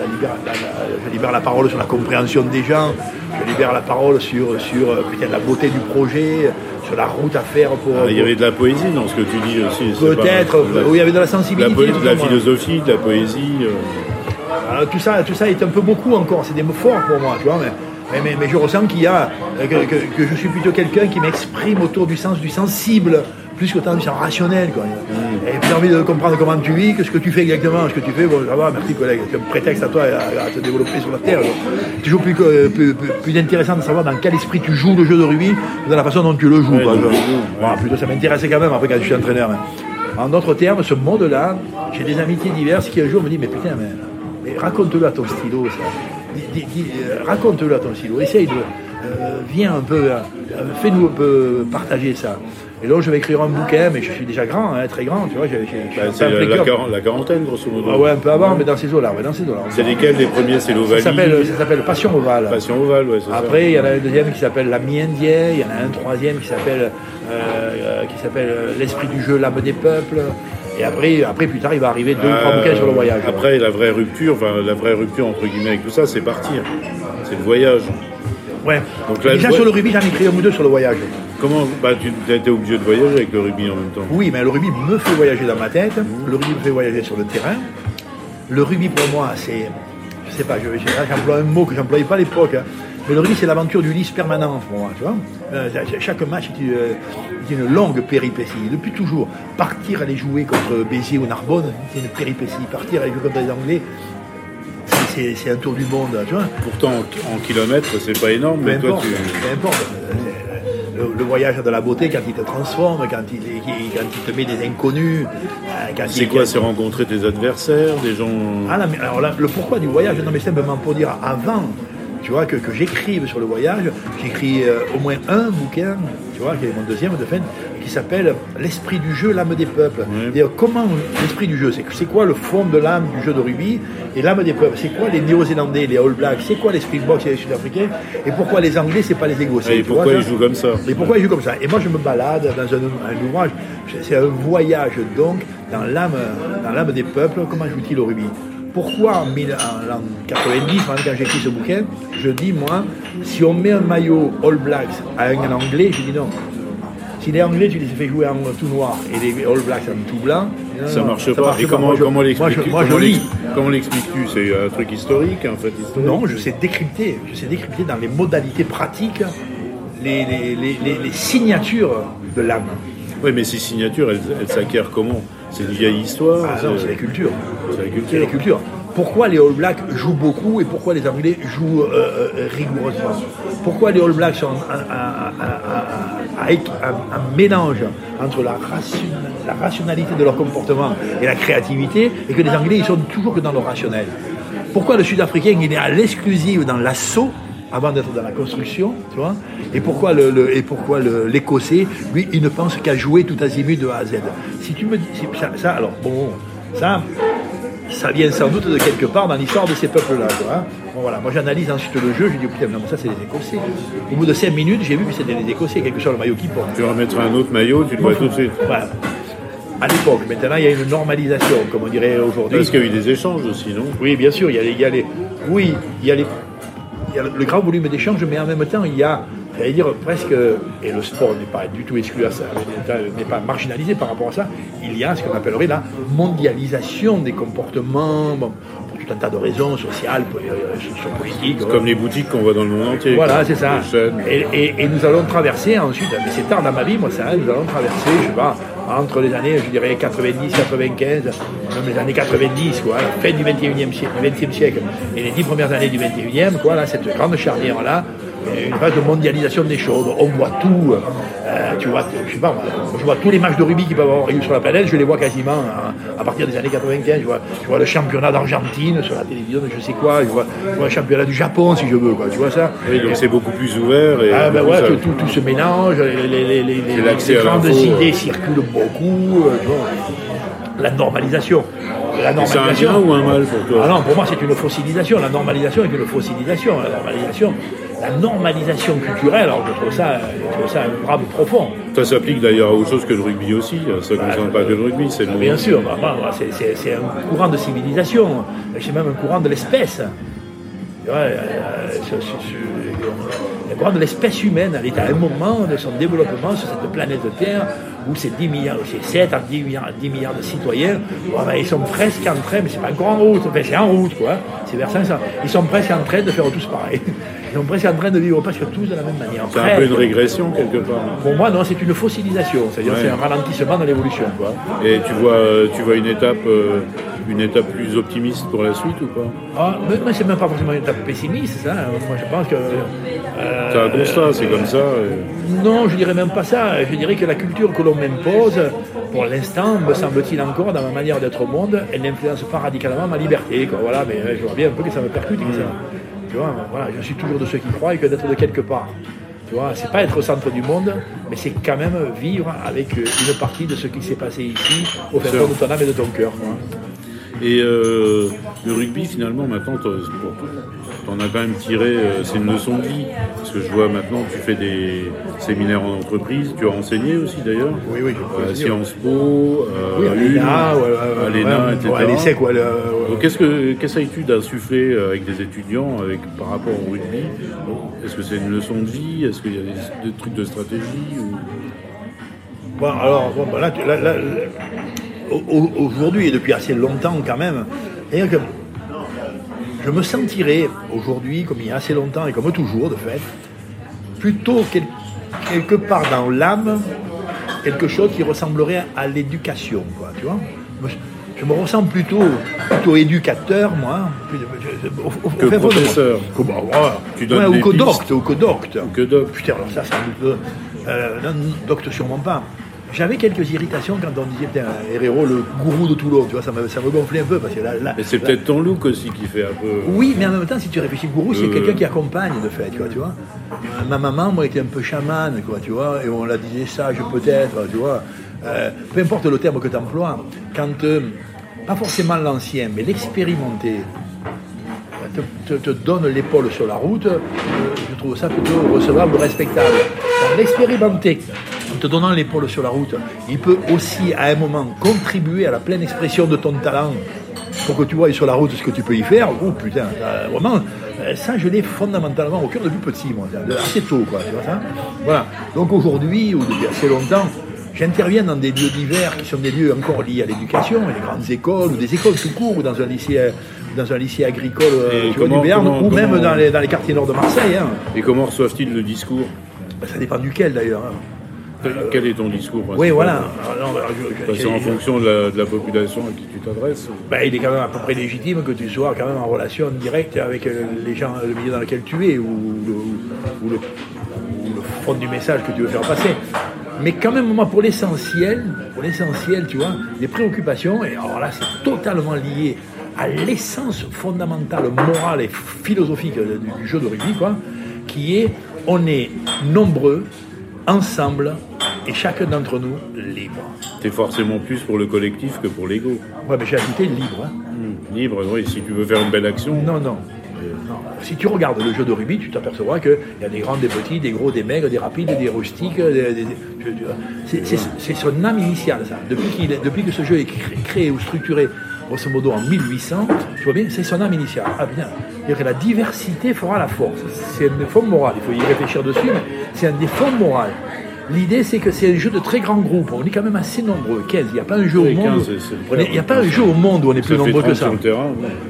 je libère la parole sur la compréhension des gens, je libère la parole sur, sur euh, la beauté du projet, la route à faire pour. Ah, il y avait de la poésie dans ce que tu dis aussi. Peut-être, il y avait de la la, sensibilité. poé- de la philosophie, de la poésie. euh, Alors, tout, ça, tout ça est un peu beaucoup encore, c'est des mots forts pour moi, tu vois, mais, mais, mais- mais je ressens qu'il y a, euh, que, que- que je suis plutôt quelqu'un qui m'exprime autour du sens du sensible, plus qu'autant du sens rationnel. Quoi. Mm. Et plus envie de comprendre comment tu vis que ce que tu fais exactement. Ce que tu fais, bon, ça va, merci collègue, c'est un prétexte à toi à, à te développer sur la terre. quoi. Toujours plus, que- plus, intéressant de savoir dans quel esprit tu joues le jeu de rugby, que dans la façon dont tu le joues. Ouais, quoi. plutôt ça m'intéressait quand même après quand je suis entraîneur. hein. En d'autres termes, ce monde-là, j'ai des amitiés diverses qui un jour me disent Mais putain, mais, mais raconte-le à ton stylo, ça. Euh, raconte-le à ton stylo. Essaye de. euh, viens un peu, euh, euh, fais-nous un peu partager ça. Et là, je vais écrire un bouquin, mais je suis déjà grand, hein, très grand, tu vois. j'ai- j'ai- bah, c'est la, la quarantaine, grosso modo. Ah ouais, un peu avant, mais dans ces eaux-là, ouais, dans ces eaux-là. C'est lesquels les premiers C'est Ça l'Ovalie s'appelle, ça s'appelle Passion Ovale. Passion Ovale, ouais, c'est ça. Après, il y en a un deuxième qui s'appelle La Mi-Indien, il y en a un troisième qui s'appelle euh, euh, qui s'appelle euh, L'Esprit du jeu, l'âme des peuples. Et après, après, plus tard, il va arriver deux ou trois bouquins sur le voyage. Après, la vraie rupture, enfin, la vraie rupture entre guillemets avec tout ça, c'est partir. C'est le voyage. Ouais. Donc là, Déjà sur le rugby, j'en ai écrit un ou deux sur le voyage. Comment bah, tu étais obligé de voyager avec le rugby en même temps Oui, mais le rugby me fait voyager dans ma tête. Le rugby me fait voyager sur le terrain. Le rugby pour moi, c'est. Je sais pas, je- je- j'emploie un mot que j'employais pas à l'époque. hein. Mais le rugby, c'est l'aventure du lys permanente pour moi, tu vois. Euh, chaque match est une, est une longue péripétie, depuis toujours. Partir aller jouer contre Béziers ou Narbonne, c'est une péripétie. Partir aller jouer contre les Anglais, c'est- un tour du monde, tu vois. Pourtant, en, en kilomètres, c'est pas énorme, Peu mais toi, importe, tu. peu importe. Le, le voyage de la beauté, quand il te transforme, quand il, il- quand il te met des inconnus. euh, C'est quoi C'est rencontrer tes adversaires, des gens. Ah là, mais alors là, le pourquoi du voyage, non mais simplement pour dire avant, tu vois, que, que j'écrive sur le voyage, j'écris euh, au moins un bouquin, tu vois, qui est mon deuxième de fin, qui s'appelle L'esprit du jeu, l'âme des peuples. Oui. C'est-à-dire comment l'esprit du jeu, c'est quoi le fond de l'âme du jeu de rugby et l'âme des peuples, c'est quoi les Néo-Zélandais, les All Blacks, c'est quoi l'esprit de boxe et les Sud-Africains? Et pourquoi les Anglais, c'est pas les Écossais. Et pourquoi vois, ils jouent comme ça? Et pourquoi il joue comme ça? Et moi, je me balade dans un, un ouvrage. C'est un voyage, donc, dans l'âme, dans l'âme des peuples. Comment joue-t-il au rugby? Pourquoi, en, 1000 en l'an 90, quand j'écris ce bouquin, je dis, moi, si on met un maillot All Blacks à un Anglais, je dis non. Si les Anglais, tu les fais jouer en tout noir et les All Blacks en tout blanc, non, Ça marche pas. Et comment, Moi, je- comment Comment l'expliques-tu C'est un truc historique, en fait, historique Non, je sais décrypter. Je sais décrypter dans les modalités pratiques les, les- les- les- signatures de l'âme. Oui, mais ces signatures, elles, s'acquièrent comment? C'est une vieille histoire Ah c'est la culture. C'est la culture. Pourquoi les All Blacks jouent beaucoup et pourquoi les Anglais jouent euh, euh, rigoureusement? Pourquoi les All Blacks sont un, mélange entre la, rationalité de leur comportement et la créativité et que les Anglais ils sont toujours que dans le rationnel? Pourquoi le Sud-Africain il est à l'exclusive dans l'assaut avant d'être dans la construction, tu vois? Et pourquoi le, et pourquoi l'Écossais, lui, il ne pense qu'à jouer tout azimut de A à Z? Si tu me dis ça alors bon, ça, ça vient sans doute de quelque part dans l'histoire de ces peuples-là. Hein. Bon, voilà. Moi j'analyse ensuite le jeu, je dis putain, non, ça c'est les Écossais. Au bout de 5 minutes, j'ai vu que c'était les Écossais, quelque chose le maillot qui porte. Tu vas remettre un autre maillot, tu le vois tout de suite. Voilà. À l'époque, maintenant il y a une normalisation, comme on dirait aujourd'hui. Parce qu'il y a eu des échanges aussi, non? Oui, bien sûr, il y a les, il y a les oui, il y a les, il y a le grand volume d'échanges, mais en même temps, il y a j'allais dire presque, et le sport n'est pas du tout exclu à ça, n'est pas marginalisé par rapport à ça, il y a ce qu'on appellerait la mondialisation des comportements, bon, pour tout un tas de raisons sociales, euh, sociopolitiques. Comme les boutiques qu'on voit dans le monde entier. Voilà, c'est ça. Et, et, nous allons traverser ensuite, mais c'est tard dans ma vie, moi ça, nous allons traverser, je sais pas, entre les années, je dirais 90, 95, même les années 90, quoi, fin du 21e siècle, 20e siècle, et les dix premières années du 21e, quoi, là, cette grande charnière-là, une phase de mondialisation des choses. On voit tout. Euh, tu vois, je sais pas, je vois tous les matchs de rugby qui peuvent avoir lieu sur la planète, je les vois quasiment hein, à, partir des années 95. Je vois, je vois le championnat d'Argentine sur la télévision, je sais quoi. Je vois, le championnat du Japon si je veux, quoi. Tu vois ça Oui, donc c'est beaucoup plus ouvert. Et ah, ben ouais, tout, tout, se mélange. Les, les, les, les grandes idées circulent beaucoup. Euh, tu vois. La normalisation. C'est un bien ou un mal pour toi ah non, pour moi c'est une fossilisation. La normalisation est une fossilisation. La normalisation, la normalisation culturelle, alors je trouve ça, je trouve ça un grave profond. Ça s'applique d'ailleurs à autre chose que le rugby aussi, ça ne concerne pas que le rugby, c'est le... Bien sûr, bah, bah, c'est un courant de civilisation, c'est même un courant de l'espèce. Euh, de l'espèce humaine, elle est à un moment de son développement sur cette planète Terre où c'est 10 milliards, c'est 7 à 10 milliards, 10 milliards de citoyens, ben, ils sont presque en train, mais c'est pas encore en route, enfin, c'est en route, quoi, c'est vers 500, ils sont presque en train de faire tous pareil. Ils sont presque en train de vivre presque tous de la même manière. C'est un peu une régression quelque part. Pour moi, non, c'est une fossilisation, c'est-à-dire c'est un ralentissement dans l'évolution. Quoi. Et tu vois, tu vois une étape, euh, une étape plus optimiste pour la suite ou pas ah, mais, c'est même pas forcément une étape pessimiste, ça. Moi, je pense que. Euh, c'est un constat, c'est comme ça. Non, je dirais même pas ça. Je dirais que la culture que l'on m'impose, pour l'instant, me semble-t-il encore, dans ma manière d'être au monde, elle n'influence pas radicalement ma liberté. Quoi. Voilà, mais euh, je vois bien un peu que ça me percute que ça tu vois, voilà, je suis toujours de ceux qui croient que d'être de quelque part. Tu vois, c'est pas être au centre du monde, mais c'est quand même vivre avec une partie de ce qui s'est passé ici, au fin de ton âme et de ton cœur. Et euh, le rugby, finalement, maintenant, on as quand même tiré, euh, c'est une leçon de vie. Parce que je vois maintenant, tu fais des séminaires en entreprise, tu as enseigné aussi d'ailleurs. Oui, oui, À Sciences Po, euh, oui, à l'ENA, à l'ENA, etc. À l'ESSEC, Qu'est-ce que qu'est-ce que tu d'insuffler avec des étudiants avec, par rapport au rugby? Est-ce que c'est une leçon de vie? Est-ce qu'il y a des, trucs de stratégie Bon, alors, bon, bah, là, là, là, aujourd'hui et depuis assez longtemps quand même, que je me sentirais aujourd'hui, comme il y a assez longtemps et comme toujours de fait, plutôt quelque part dans l'âme, quelque chose qui ressemblerait à l'éducation, tu vois. Je me ressens plutôt, plutôt éducateur, moi. que professeur. ou codocte, ou codocte. Ou Putain, alors ça, un peu... Euh, non, docte sûrement pas. J'avais quelques irritations quand on disait, putain, Herrero, le gourou de Toulon, tu vois, ça me, ça me gonflait un peu. Parce que là, là mais c'est peut-être ton look aussi qui fait un peu. Oui, mais en même temps, si tu réfléchis, gourou, c'est euh. quelqu'un qui accompagne, de fait, tu vois. Tu vois. Ma maman, moi, était un peu chamane, quoi, tu vois, et on la disait sage peut-être, tu vois. Euh, peu importe le terme que tu emploies, quand, euh, pas forcément l'ancien, mais l'expérimenté, te, te, donne l'épaule sur la route, je trouve ça plutôt recevable, respectable. L'expérimenté, en te donnant l'épaule sur la route, il peut aussi à un moment contribuer à la pleine expression de ton talent pour que tu vois sur la route ce que tu peux y faire. Oh putain, vraiment, euh, ça je l'ai fondamentalement au cœur depuis petit, moi, assez tôt, quoi, tu vois ça Voilà. Donc aujourd'hui, ou depuis assez longtemps, j'interviens dans des lieux divers qui sont des lieux encore liés à l'éducation, les grandes écoles, ou des écoles tout court, ou dans un lycée dans un lycée agricole euh, du Béarn, ou même dans les, dans les, quartiers nord de Marseille. Hein. Et comment reçoivent-ils le discours? Ben, Ça dépend duquel d'ailleurs. Hein. Quel est ton discours Oui, voilà. C'est en fonction de la, population à qui tu t'adresses ben, Il est quand même à peu près légitime que tu sois quand même en relation directe avec les gens, le milieu dans lequel tu es, ou le, ou le, fond du message que tu veux faire passer. Mais quand même, moi, pour l'essentiel, pour l'essentiel, tu vois, les préoccupations, et alors là, c'est totalement lié à l'essence fondamentale, morale et philosophique du jeu de rugby, quoi, qui est on est nombreux, ensemble, et chacun d'entre nous libre. Es forcément plus pour le collectif que pour l'ego. Ouais, mais j'ai ajouté libre. Hein. Hmm, libre, oui, si tu veux faire une belle action. Non, non. Si tu regardes le jeu de rugby, tu t'apercevras qu'il y a des grands, des petits, des gros, des maigres, des rapides, des rustiques. c'est son âme initiale, ça. Depuis, depuis que ce jeu est créé ou structuré grosso modo en 1800, tu vois bien, c'est son âme initiale. Ah bien, que la diversité fera la force. C'est un défaut moral, il faut y réfléchir dessus, mais c'est un défaut moral. L'idée, c'est que c'est un jeu de très grand groupe. On est quand même assez nombreux, 15. Il n'y a pas un jeu au monde. il n'y a pas un jeu au monde où on est plus nombreux que ça.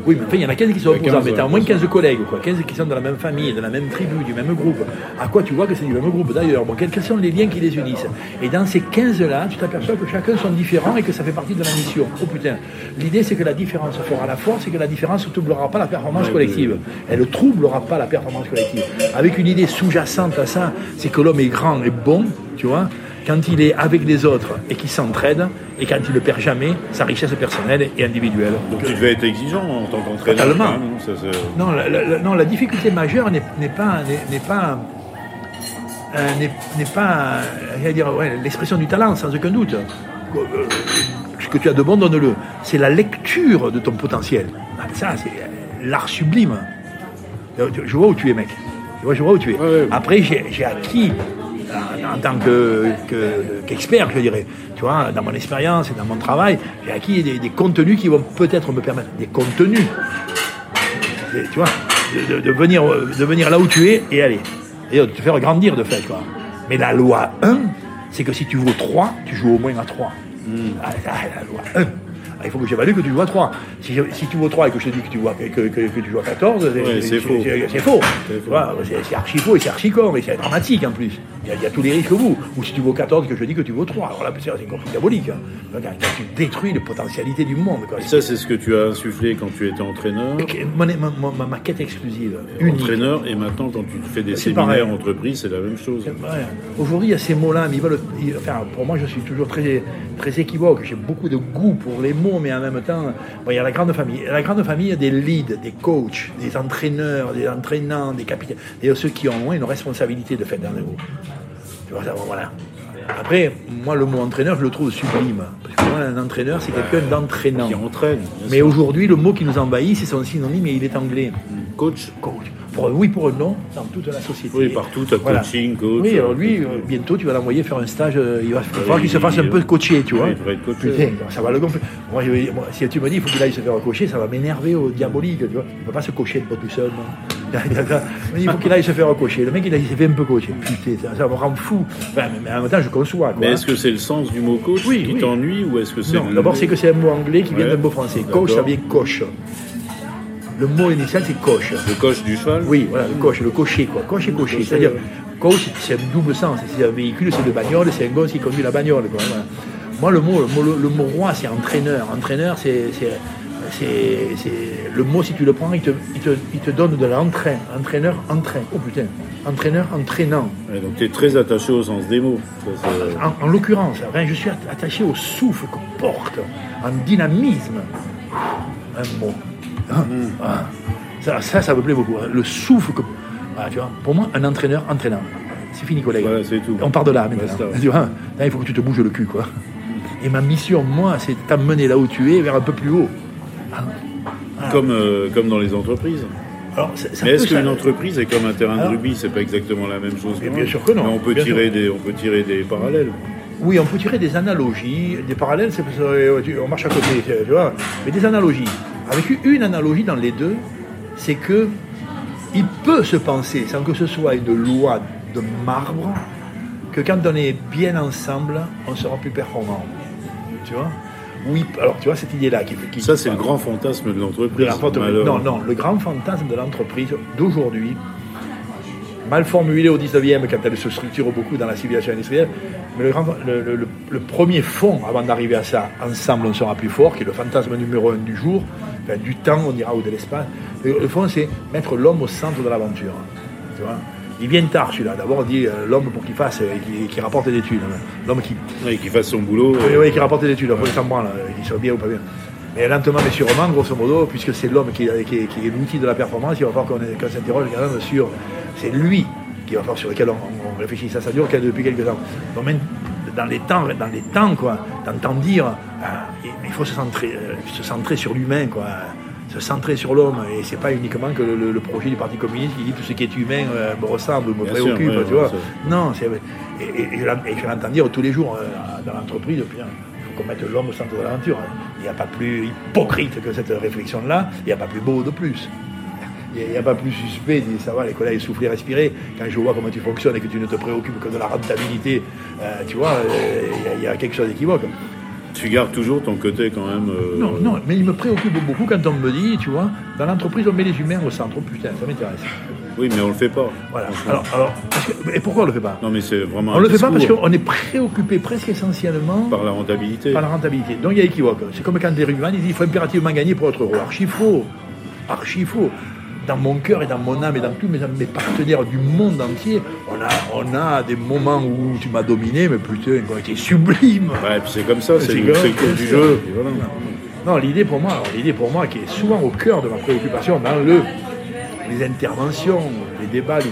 Oui, mais il y en a 15 qui sont opposants, mais tu as au moins 15 collègues, quoi. 15 qui sont de la même famille, de la même tribu, du même groupe. À quoi tu vois que c'est du même groupe d'ailleurs? Bon, quels sont les liens qui les unissent? Et dans ces 15-là, tu t'aperçois que chacun sont différents et que ça fait partie de la mission. Oh putain. L'idée, c'est que la différence fera la force et que la différence ne troublera pas la performance collective. Elle ne troublera pas la performance collective. Avec une idée sous-jacente à ça, c'est que l'homme est grand et bon, tu vois, quand il est avec les autres et qu'il s'entraide, et quand il ne perd jamais sa richesse personnelle et individuelle. Donc tu devais être exigeant en tant qu'entraîneur. Totalement. non, la, non, la difficulté majeure n'est pas, n'est pas, n'est pas euh, dire, l'expression du talent, sans aucun doute. Euh, ce que tu as de bon, donne-le. C'est la lecture de ton potentiel. Ah, ça, c'est l'art sublime. Je vois où tu es, mec. Je vois, où tu es. Après, j'ai acquis en tant qu'expert, je dirais. Tu vois, dans mon expérience et dans mon travail, j'ai acquis des, contenus qui vont peut-être me permettre, des contenus, tu vois, de, venir, de venir là où tu es et aller. Et de te faire grandir de fait, quoi. Mais la loi 1, c'est que si tu vaux 3, tu joues au moins à 3. Hmm. Ah, ah, la loi 1 il faut que j'évalue que tu vois 3. Si, tu vois 3 et que je te dis que tu vois, que, tu vois 14, c'est faux. C'est faux. C'est archi faux et c'est archi con et c'est dramatique en plus. Il y, a, tous les risques que vous. Ou si tu vaux 14 que je dis que tu vaux 3. Alors là, c'est encore plus diabolique. Hein. tu détruis les potentialités du monde. Ça, c'est ce que tu as insufflé quand tu étais entraîneur. ma, quête exclusive. Entraîneur et maintenant quand tu fais des séminaires entreprises, c'est la même chose. Aujourd'hui, il y a ces mots-là, mais enfin, pour moi, je suis toujours très, très équivoque. J'ai beaucoup de goût pour les mots mais en même temps, il y a la grande famille. La grande famille, il y a des leads, des coachs, des entraîneurs, des entraînants, des capitaines, et ceux qui ont une responsabilité de faire dans le Tu vois, voilà. Après, moi, le mot entraîneur, je le trouve sublime. Parce que moi, un entraîneur, c'est quelqu'un d'entraînant. Qui entraîne. Mais aujourd'hui, le mot qui nous envahit, c'est son synonyme et il est anglais. Coach Coach oui pour un nom dans toute la société. Oui, partout, tu as coaching, coach. Oui, alors lui, euh, bientôt, tu vas l'envoyer faire un stage, euh, il va falloir qu'il se fasse un peu coacher, tu vois. il devrait être coaché. Putain, ça va le gonfler. Moi, si tu me dis, il faut qu'il aille se faire coacher, ça va m'énerver au diabolique, tu vois. Il ne peut pas se coacher de tout seul, non. il faut qu'il aille se faire coacher. Le mec, il, s'est fait un peu coacher. Putain, ça, me rend fou. mais en même temps, je conçois. Quoi. Mais est-ce que c'est le sens du mot coach qui t'ennuie ou est-ce que c'est. Non, d'abord, c'est que c'est un mot anglais qui vient d'un mot français. Coach, ça vient coche. Le mot initial, c'est coche. Le coche du cheval? Oui, voilà, le coche, le cocher, quoi. Coche et cocher. C'est-à-dire, coche, c'est un double sens. C'est un véhicule, c'est de bagnole, c'est un gosse qui conduit la bagnole, quoi. Moi, le mot, le mot, roi, c'est entraîneur. Entraîneur, c'est. Le mot, si tu le prends, il te, il te, donne de l'entrain. Entraîneur, entrain. Oh putain. Entraîneur, entraînant. donc tu es très attaché au sens des mots. en, l'occurrence, je suis attaché au souffle que porte, en dynamisme, un mot. Hein ah. Ça, ça, ça, me plaît beaucoup. Hein. Le souffle que. Tu vois, pour moi, un entraîneur entraînant. C'est fini, collègue. On part de là maintenant. Tu vois, il faut que tu te bouges le cul, quoi. Et ma mission, moi, c'est t'amener là où tu es vers un peu plus haut. Comme, euh, comme dans les entreprises. Alors, mais est-ce qu'une entreprise est comme un terrain de rugby C'est pas exactement la même chose. Bien, sûr que non. Mais on peut, tirer des, on peut tirer des parallèles. Oui, on peut tirer des analogies. Des parallèles, c'est on marche à côté, tu vois. Mais des analogies. Avec une analogie dans les deux, c'est que il peut se penser, sans que ce soit une loi de marbre, que quand on est bien ensemble, on sera plus performant. Tu vois? Oui, alors tu vois cette idée-là qui, qui Ça, c'est le grand fantasme de l'entreprise. Non, non, le grand fantasme de l'entreprise d'aujourd'hui, mal formulé au 19e, quand elle se structure beaucoup dans la civilisation industrielle, Mais le, grand- le- le- le- le premier fond avant d'arriver à ça, ensemble on sera plus fort, qui est le fantasme numéro un du jour, enfin, du temps on dira ou de l'espace. Le, fond c'est mettre l'homme au centre de l'aventure. Tu vois? Il vient tard celui-là. D'abord on dit euh, l'homme pour qu'il fasse, euh, qu'il qu'il rapporte des études. L'homme qui, Oui, qu'il fasse son boulot. oui, euh, oui, qui rapporte des études, après il s'en branle, euh, qu'il soit bien ou pas bien. Mais lentement mais sûrement, grosso modo, puisque c'est l'homme qui, est- qui qui l'outil de la performance, il va falloir qu'on qu'on s'interroge quand même sur. C'est lui qui va falloir sur lequel on, on réfléchit. Ça, ça dure depuis quelques temps. Donc, même dans les temps, dans les temps, quoi, t'entends dire, ah, il faut se centrer, euh, se centrer sur l'humain, quoi. Se centrer sur l'homme, et c'est pas uniquement que le, projet du Parti communiste qui dit tout ce qui est humain euh, me ressemble, me Bien sûr, préoccupe, tu vois. Non, et, et- et je l'entends dire tous les jours euh, dans l'entreprise, il faut qu'on mette l'homme au centre de l'aventure. Il n'y a pas plus hypocrite que cette réflexion-là, il n'y a pas plus beau de plus. Il n'y a, pas plus suspect, dit, ça va, les collègues souffler, respirer. Quand je vois comment tu fonctionnes et que tu ne te préoccupes que de la rentabilité, euh, tu vois, euh, il y a- il y, a quelque chose d'équivoque. Tu gardes toujours ton côté quand même. euh, Non, non, mais il me préoccupe beaucoup quand on me dit, tu vois, dans l'entreprise, on met les humains au centre. Oh putain, ça m'intéresse. Oui, mais on le fait pas. Voilà. Alors, alors, que- et pourquoi on le fait pas? Non, mais c'est vraiment. On le fait pas parce qu'on est préoccupé presque essentiellement Par la rentabilité. par la rentabilité. Donc il y a équivoque. C'est comme quand des rugbyman, ils disent il faut impérativement gagner pour être heureux. Archi faux. Archi faux. Dans mon cœur et dans mon âme et dans tous mes, mes partenaires du monde entier, on a, on a des moments où tu m'as dominé, mais putain, qui ont été sublimes. Ouais, c'est comme ça, c'est le, cours du jeu. voilà. Non, l'idée pour moi, l'idée pour moi qui est souvent au cœur de ma préoccupation dans le, les interventions, les débats, les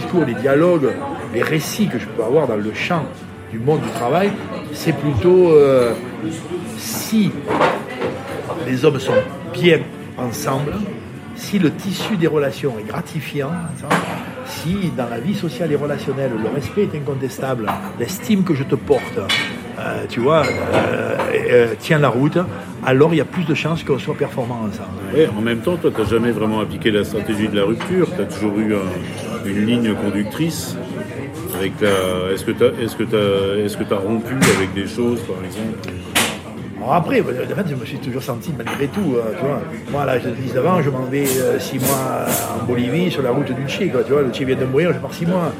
discours, les dialogues, les récits que je peux avoir dans le champ du monde du travail, c'est plutôt euh, si les hommes sont bien ensemble, si le tissu des relations est gratifiant, si dans la vie sociale et relationnelle le respect est incontestable, l'estime que je te porte, euh, tu vois, euh, euh, tient la route, alors il y a plus de chances qu'on soit performant ensemble. En même temps, toi, tu n'as jamais vraiment appliqué la stratégie de la rupture. Tu as toujours eu un- une ligne conductrice. Est-ce que tu tu as rompu avec des choses, par exemple? Alors après, euh, en fait, je me suis toujours senti malgré tout, euh, tu vois. Moi, à l'âge de 19 ans, je m'en vais 6 mois en Bolivie sur la route du Tché, quoi, tu vois. Le Tché vient de mourir, je pars 6 mois.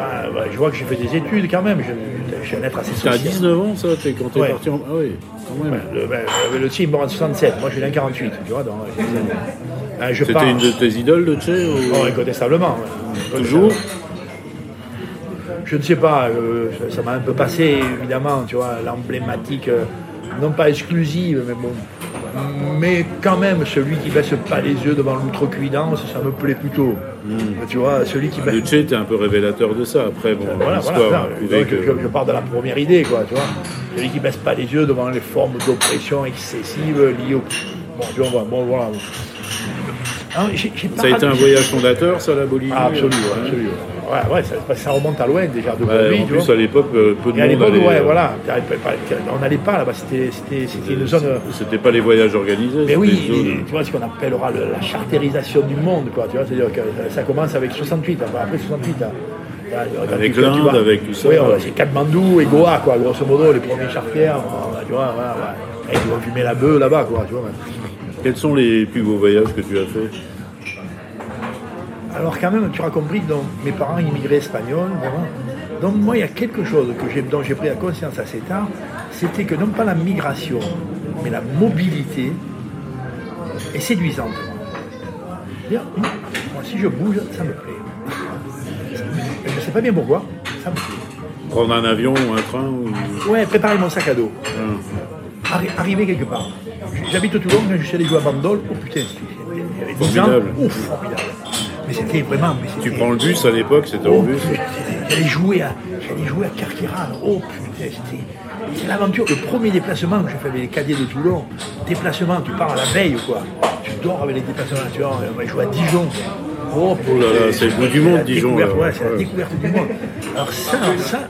Ah, bah, je vois que j'ai fait des études quand même. Je, je suis un être assez T'as social. 19 ans, ça, t'es- quand t'es Ouais. parti en... Ah oui, quand même. Ouais, le, ben, le Tché est mort en 67, moi je suis né en 48, tu vois. Donc, euh, euh, pars- C'était une de tes idoles, le Tché ou- Oh, incontestablement. ouais. Toujours? Je ne sais pas, euh, ça- ça m'a un peu passé, évidemment, tu vois, l'emblématique, euh, non pas exclusive, mais bon. Mais quand même, celui qui baisse pas les yeux devant l'outrecuidance, ça me plaît plutôt. Tu vois, celui qui baisse. Le Tché était un peu révélateur de ça. Après, bon, Voilà, voilà, que... je, je pars de la première idée, quoi, tu vois. Celui qui baisse pas les yeux devant les formes d'oppression excessive liées au. Bon, tu vois, bon, voilà. Ah, pas Ça a été un voyage fondateur, ça, la Bolivie Ah, absolument, absolument. Ouais, ouais, ça, ça remonte à loin déjà de Ouais, en plus, vois. à l'époque, euh, peu de Et à monde l'époque, allait, ouais, euh, voilà, on n'allait pas là-bas, c'était c'était- c'était une zone. euh, C'était pas les voyages organisés. Mais oui, tu vois ce qu'on appellera le- la chartérisation du monde, quoi. Tu vois, c'est-à-dire que ça commence avec 68, après après 68. t'as- t'as- Avec l'Inde, avec tout ça. Oui, c'est Katmandou et Goa, quoi, grosso modo, les premiers charters, voilà, tu vois, voilà, ouais. Et ils vont fumer la bœuf là-bas, quoi, tu vois. Quels sont les plus beaux voyages que tu as fait Alors quand même, tu as compris que donc, mes parents immigrés espagnols. Donc moi, il y a quelque chose que dont j'ai pris la conscience assez tard, c'était que non pas la migration, mais la mobilité est séduisante. C'est-à-dire, moi, si je bouge, ça me plaît. Je ne sais pas bien pourquoi, ça me plaît. Prendre un avion ou un train ou... Ouais, préparer mon sac à dos. Ah. Arri- arriver quelque part. J'habite au Toulon, je suis allé jouer à Bandol, oh putain, c'était- il y avait 10 ans, Formidable. ouf, formidable. Mais c'était vraiment... mais Tu prends le bus à l'époque, c'était Oh, en bus J'allais jouer à, jouer à. Oh putain, c'était, c'est l'aventure. Le premier déplacement que j'ai fait avec les cadets de Toulon, déplacement, tu pars à la veille ou quoi. Tu dors avec les déplacements, tu vois, on va jouer à Dijon. Oh, Oh là là, c'est le bout du monde, Dijon, là. ouais, c'est la découverte du monde. Alors ça, ça,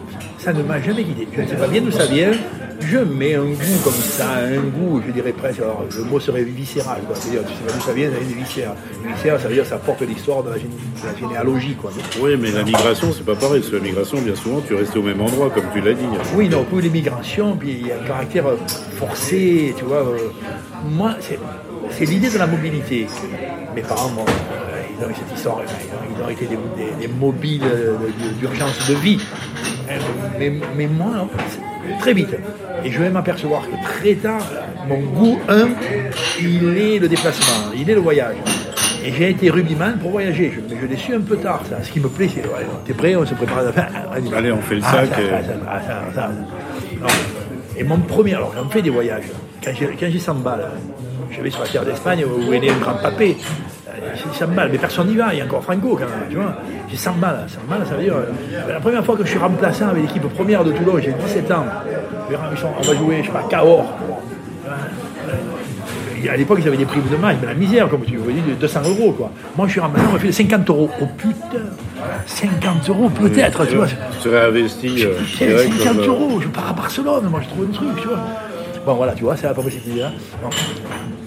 ça ne m'a jamais guidé. Je ne sais pas bien d'où ça vient. Je mets un goût comme ça, un goût, je dirais presque, alors le mot serait viscéral, quoi. C'est-à-dire, tu sais pas d'où ça vient, ça vient. Les viscères, ça veut dire ça porte l'histoire de la, géné- de la généalogie, quoi. Oui, mais la migration, c'est pas pareil. Parce que la migration, bien souvent, tu restes au même endroit, comme tu l'as dit. Oui, non, pour l'immigration, puis il y a un caractère euh, forcé, tu vois. euh, moi, c'est, c'est l'idée de la mobilité. Mes parents, bon, euh, ils ont eu cette histoire, ils ont, ils ont été des, des- des mobiles d'urgence de vie. Mais, mais moi, très vite. Et je vais m'apercevoir que très tard, mon goût, un, il est le déplacement, il est le voyage. Et j'ai été rugbyman pour voyager. Je, mais je l'ai su un peu tard, ça. Ce qui me plaît, c'est. Ouais, T'es prêt On se prépare à la fin. Allez, on fait le Ah, sac. et- mon premier, alors j'en fais des voyages. Quand j'ai, quand j'ai 100 balles, je vais sur la terre d'Espagne où est né un grand papé. Euh, J'ai 100 balles, mais personne n'y va, il y a encore Franco quand même, tu vois. J'ai 100 balles, 100 balles, ça veut dire. euh, La première fois que je suis remplaçant avec l'équipe première de Toulon, j'ai 17 ans. On va jouer, je sais pas, Cahors. Et à l'époque, ils avaient des primes de match, mais la misère, comme tu voyais, de 200 euros, quoi. Moi, je suis remplaçant, on m'a fait 50 euros. Oh putain 50 euros, peut-être, tu vois. Tu serais investi euh, direct 50 comme, euh, euros, je pars à Barcelone, moi je trouve un truc, tu vois. Bon voilà, tu vois, c'est la idée-là. Bon.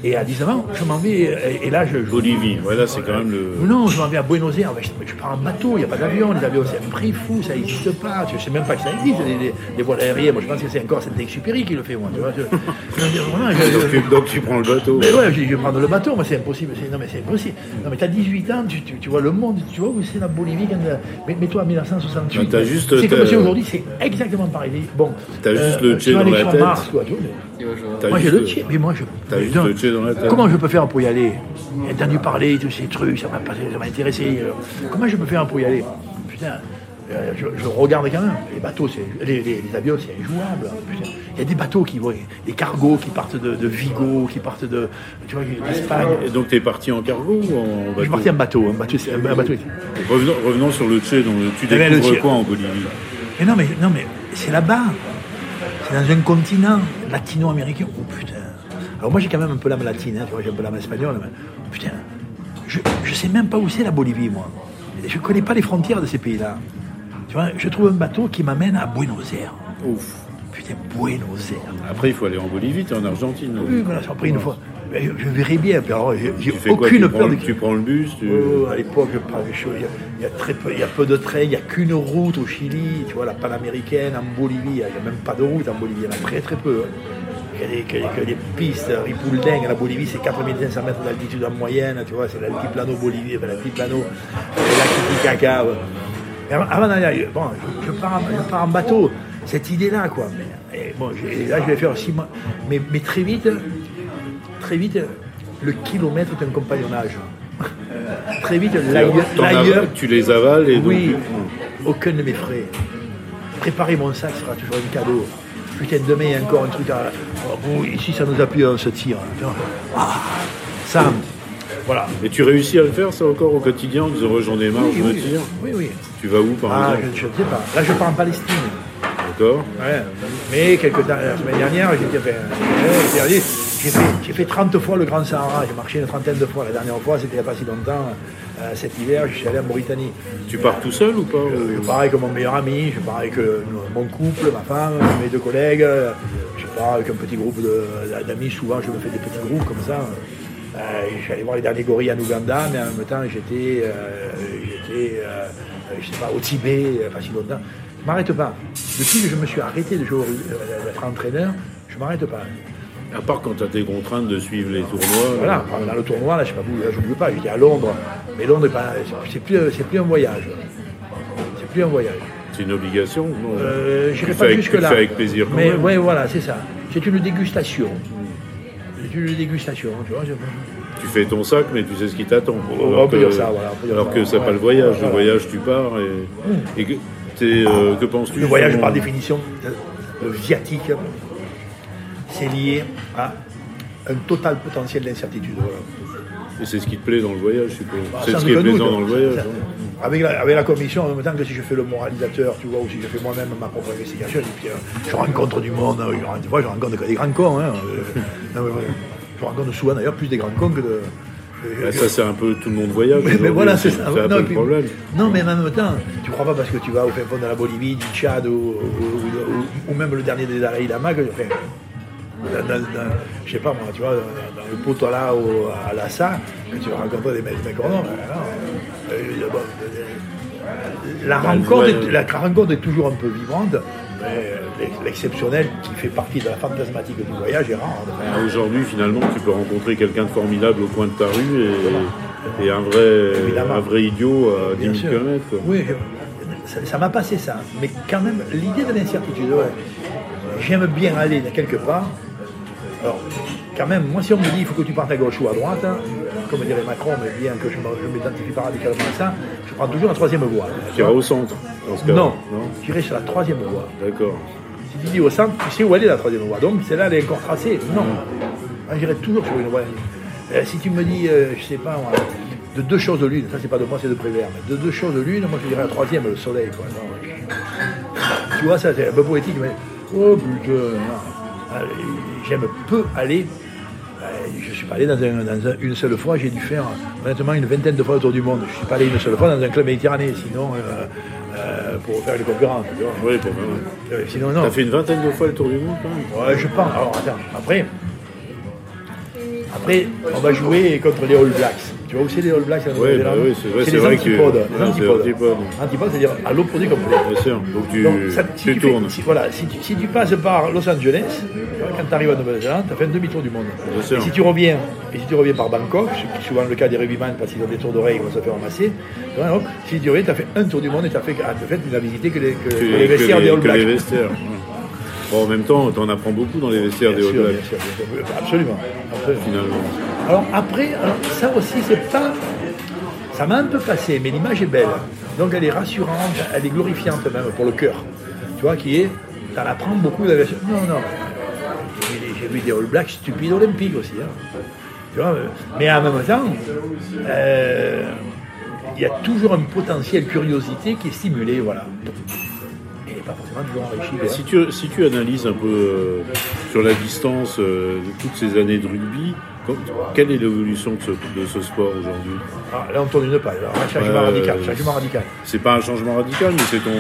Et à 19 ans, je m'en vais, et, là je. Bolivie. Voilà, c'est quand même le. non, je m'en vais à Buenos Aires, je, pars en bateau, il n'y a pas d'avion, les avions c'est un prix fou, ça n'existe pas, je ne sais même pas que ça existe, les, les- les vols aériens, moi je pense que c'est encore cette exupéry qui le fait, moi, tu vois. Je, je- Donc tu, donc tu prends le bateau. mais ouais, je, vais prendre le bateau, mais c'est impossible. Non, mais c'est impossible. Non, mais t'as 18 ans, tu, tu, tu vois le monde, tu vois où c'est la Bolivie. Quand mais, mais toi, en 1968, Non, t'as juste- c'est comme si aujourd'hui, c'est exactement pareil. Bon, T'as juste le tu tché dans la tête. Mars, quoi, tu vois, moi j'ai le tché, mais moi je. T'as juste le dans la tête. Comment je peux faire pour y aller J'ai entendu parler de ces trucs, ça m'a intéressé. Comment je peux faire pour y aller Putain, euh, je, je regarde quand même. Les bateaux, c'est, les, les- les avions, c'est injouable. Il y a des bateaux qui vont, des cargos qui partent de, de Vigo, qui partent de, tu vois, d'Espagne. Et donc t'es parti en cargo ou en Je bateau suis parti en bateau, un bateau, c'est- un bateau. Revenons, revenons sur le Tché. Donc tu Eh ben, découvres quoi en Bolivie Mais non, mais, non, mais c'est là-bas. Dans un continent latino-américain. Oh putain. Alors moi j'ai quand même un peu l'âme latine, hein, tu vois, j'ai un peu l'âme espagnole. Mais, oh, putain, je, je sais même pas où c'est la Bolivie, moi. Je connais pas les frontières de ces pays-là. Tu vois, je trouve un bateau qui m'amène à Buenos Aires. Ouf. Putain, Buenos Aires. Après, il faut aller en Bolivie, t'es en Argentine. Oui, voilà, après une fois. Je, je verrai bien. Alors, j'ai fais quoi aucune tu prends, peur le- de tu prends le bus tu... Oh, à l'époque, je. Il y, a, il y a très peu, il y a peu de trains, il n'y a qu'une route au Chili, tu vois, la panaméricaine, en Bolivie, il n'y a même pas de route en Bolivie, il y en a très très peu. hein. Il y a des, que, que des pistes, Ripuldeng, la Bolivie, c'est 4500 mètres d'altitude en moyenne, tu vois, c'est l'altiplano bolivien, enfin, l'altiplano, euh, la Titicaca. ouais. Avant- d'aller, bon, je, je pars en, je pars en bateau, cette idée-là, quoi. Mais, et bon, là, je vais faire six mois. Mais, mais très vite, très vite, le kilomètre est un compagnonnage. très vite, l'ailleurs, tu les avales et donc... oui, aucun de mes frais. Préparer mon sac sera toujours un cadeau. Putain, demain, il y a encore un truc à. Oh, bon, ici, ça nous appuie, on se tire. Vois. Ah, ça, voilà. Et tu réussis à le faire, ça, encore au quotidien, en disant j'en ai marre, je me oui, tire oui, oui. Tu vas où, par Ah, exemple je ne sais pas. Là, je pars en Palestine. D'accord Ouais. Mais quelques temps, la semaine dernière, j'ai fait, ouais, j'ai fait, j'ai fait 30 fois le Grand Sahara. J'ai marché une trentaine de fois. La dernière fois, c'était il n'y a pas si longtemps. Euh, cet hiver, je suis allé en Mauritanie. Tu pars tout seul ou pas Je pars avec mon meilleur ami, je pars avec euh, mon couple, ma femme, mes deux collègues, je pars avec un petit groupe de- d'amis, souvent je me fais des petits groupes comme ça. Euh, je suis allé voir les derniers gorilles en Ouganda, mais en même temps j'étais, euh, j'étais euh, je sais pas, au Tibet, pas si longtemps. Je m'arrête pas. Depuis que je me suis arrêté de jouer, d'être entraîneur, je m'arrête pas. À part quand tu as tes contraintes de suivre les tournois. Voilà, dans le tournoi, là, je sais pas où, là, j'oublie pas, j'étais à Londres, mais Londres, c'est plus, plus un voyage. C'est plus un voyage. C'est une obligation non Euh, le pas fais avec- plaisir quand Mais ouais, voilà, c'est ça. C'est une dégustation. C'est une dégustation, tu vois. je- Tu fais ton sac, mais tu sais ce qui t'attend. On Alors peut que- dire ça, voilà, dire Alors ça. que c'est Ouais. pas le voyage. Le voyage, tu pars et. et que, euh, que penses-tu Le voyage, par définition, le viatique, c'est lié à un total potentiel d'incertitude. voilà. Et c'est ce qui te plaît dans le voyage, je suppose. Bah, c'est ce qui est plaisant doute. dans le voyage. Ça- hein. Avec la, avec la conviction, en même temps que si je fais le moralisateur, tu vois, ou si je fais moi-même ma propre investigation, je, dis, putain, je rencontre du monde, euh, je, je rencontre des grands cons. Hein, euh, non, mais, ouais, je rencontre souvent d'ailleurs plus des grands cons que de. Bah, ça, c'est un peu tout le monde voyage. Mais, voilà, c'est ça. Un Non, peu le problème. Non, mais en même temps, tu crois pas parce que tu vas au fin fond de la Bolivie, du Tchad ou, ou- ou- ou même le dernier des Dalai Lama que enfin, je sais pas moi, tu vois, dans, dans le poteau là au, à que tu vas rencontrer des mecs, des mecs non. Euh, bon, euh, la, rencontre est, la rencontre est toujours un peu vivante, mais l'ex- l'exceptionnel qui fait partie de la fantasmatique du voyage est rare. Enfin, Ah, Aujourd'hui, finalement, tu peux rencontrer quelqu'un de formidable au coin de ta rue et, et un, vrai, Évidemment. un vrai idiot à 10 Bien 000 sûr. km. Oui, ça ça m'a passé ça. Mais quand même, l'idée de l'incertitude, ouais. J'aime bien aller quelque part. Alors, quand même, moi, si on me dit il faut que tu partes à gauche ou à droite, hein, comme dirait Macron, mais bien que je je m'identifie pas radicalement à ça, je prends toujours la troisième voie. Tu iras au centre. Dans ce cas Non, Non j'irai sur la troisième voie. D'accord. Si tu dis au centre, tu sais où elle est la troisième voie. Donc celle-là, elle est encore tracée. Non. Moi, J'irai toujours sur une voie. Euh, si tu me dis, euh, je sais pas, moi, de deux choses de l'une, ça c'est pas de moi, c'est de Prévert, mais de deux choses de l'une, moi je dirais la troisième, le soleil. Quoi. Non. Tu vois, ça c'est un peu poétique, mais. Oh putain, non. Euh, J'aime peu aller. euh, Je suis pas allé dans, un- dans un- une seule fois, j'ai dû faire honnêtement une vingtaine de fois le tour du monde. Je suis pas allé une seule fois dans un club méditerranéen, sinon euh, pour faire les concurrents. Oui. Euh, Sinon, non. T'as fait une vingtaine de fois le tour du monde quand même? Ouais, je pense. Alors attends, après, après, on va jouer contre les All Blacks. Tu vois c'est les All Blacks Nouvelle-Zélande bah oui, c'est vrai, c'est les vrai que- les antipodes. antipodes. Antipodes, c'est-à-dire à l'opposé complet. Bien sûr. Donc tu, Donc, ça- si tu tu fais- tournes. si- voilà, si tu, si tu passes par Los Angeles, quand tu arrives à Nouvelle-Zélande, tu as fait un demi-tour du monde. Bien sûr. Et si tu reviens, et si tu reviens par Bangkok, ce qui est souvent le cas des rugbyman parce qu'ils ont des tours d'oreilles, ils vont se faire ramasser, si tu reviens, tu as fait un tour du monde et tu as fait, ah, en fait, tu n'as visité que les, que, Que que les vestiaires des All Blacks. Bon, en même temps, t'en apprends beaucoup dans les vestiaires des Bien sûr, Blacks, bien sûr, bien sûr. Absolument. absolument. finalement. Alors après, alors, ça aussi, c'est pas. Ça m'a un peu passé, mais l'image est belle. Donc elle est rassurante, elle est glorifiante même pour le cœur. Tu vois, qui est. T'en apprends beaucoup de la version. Non, non. J'ai vu des- J'ai vu des All Blacks stupides olympiques aussi. hein. Tu vois, euh, mais en même temps, euh, il y a toujours un potentiel curiosité qui est stimulé, voilà. Et pas forcément toujours enrichi. Et quoi. si tu, si tu analyses un peu euh, sur la distance euh, de toutes ces années de rugby, quelle est l'évolution de ce, de ce sport aujourd'hui? Ah, là, on tourne une page. Alors, un changement radical. Changement radical. C'est pas un changement radical, mais c'est ton,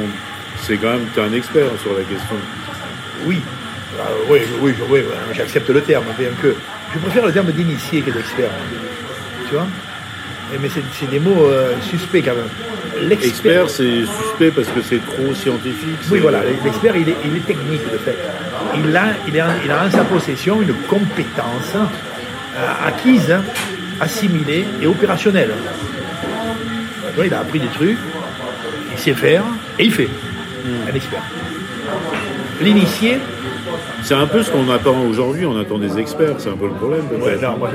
c'est quand même t'es un expert sur la question. Oui, Ah, oui, oui, oui, j'accepte le terme, bien que je préfère le terme d'initié que d'expert. Tu vois? Mais c'est des mots euh, suspects quand même. Expert, c'est suspect parce que c'est trop scientifique. Oui, voilà, l'expert, il est, il est technique de fait. Il a, il, a, il a en sa possession une compétence euh, acquise, assimilée et opérationnelle. Il a appris des trucs, il sait faire et il fait. Un expert. L'initié, C'est un peu ce qu'on attend aujourd'hui. On attend des experts. C'est un peu le problème. ouais, non, moi,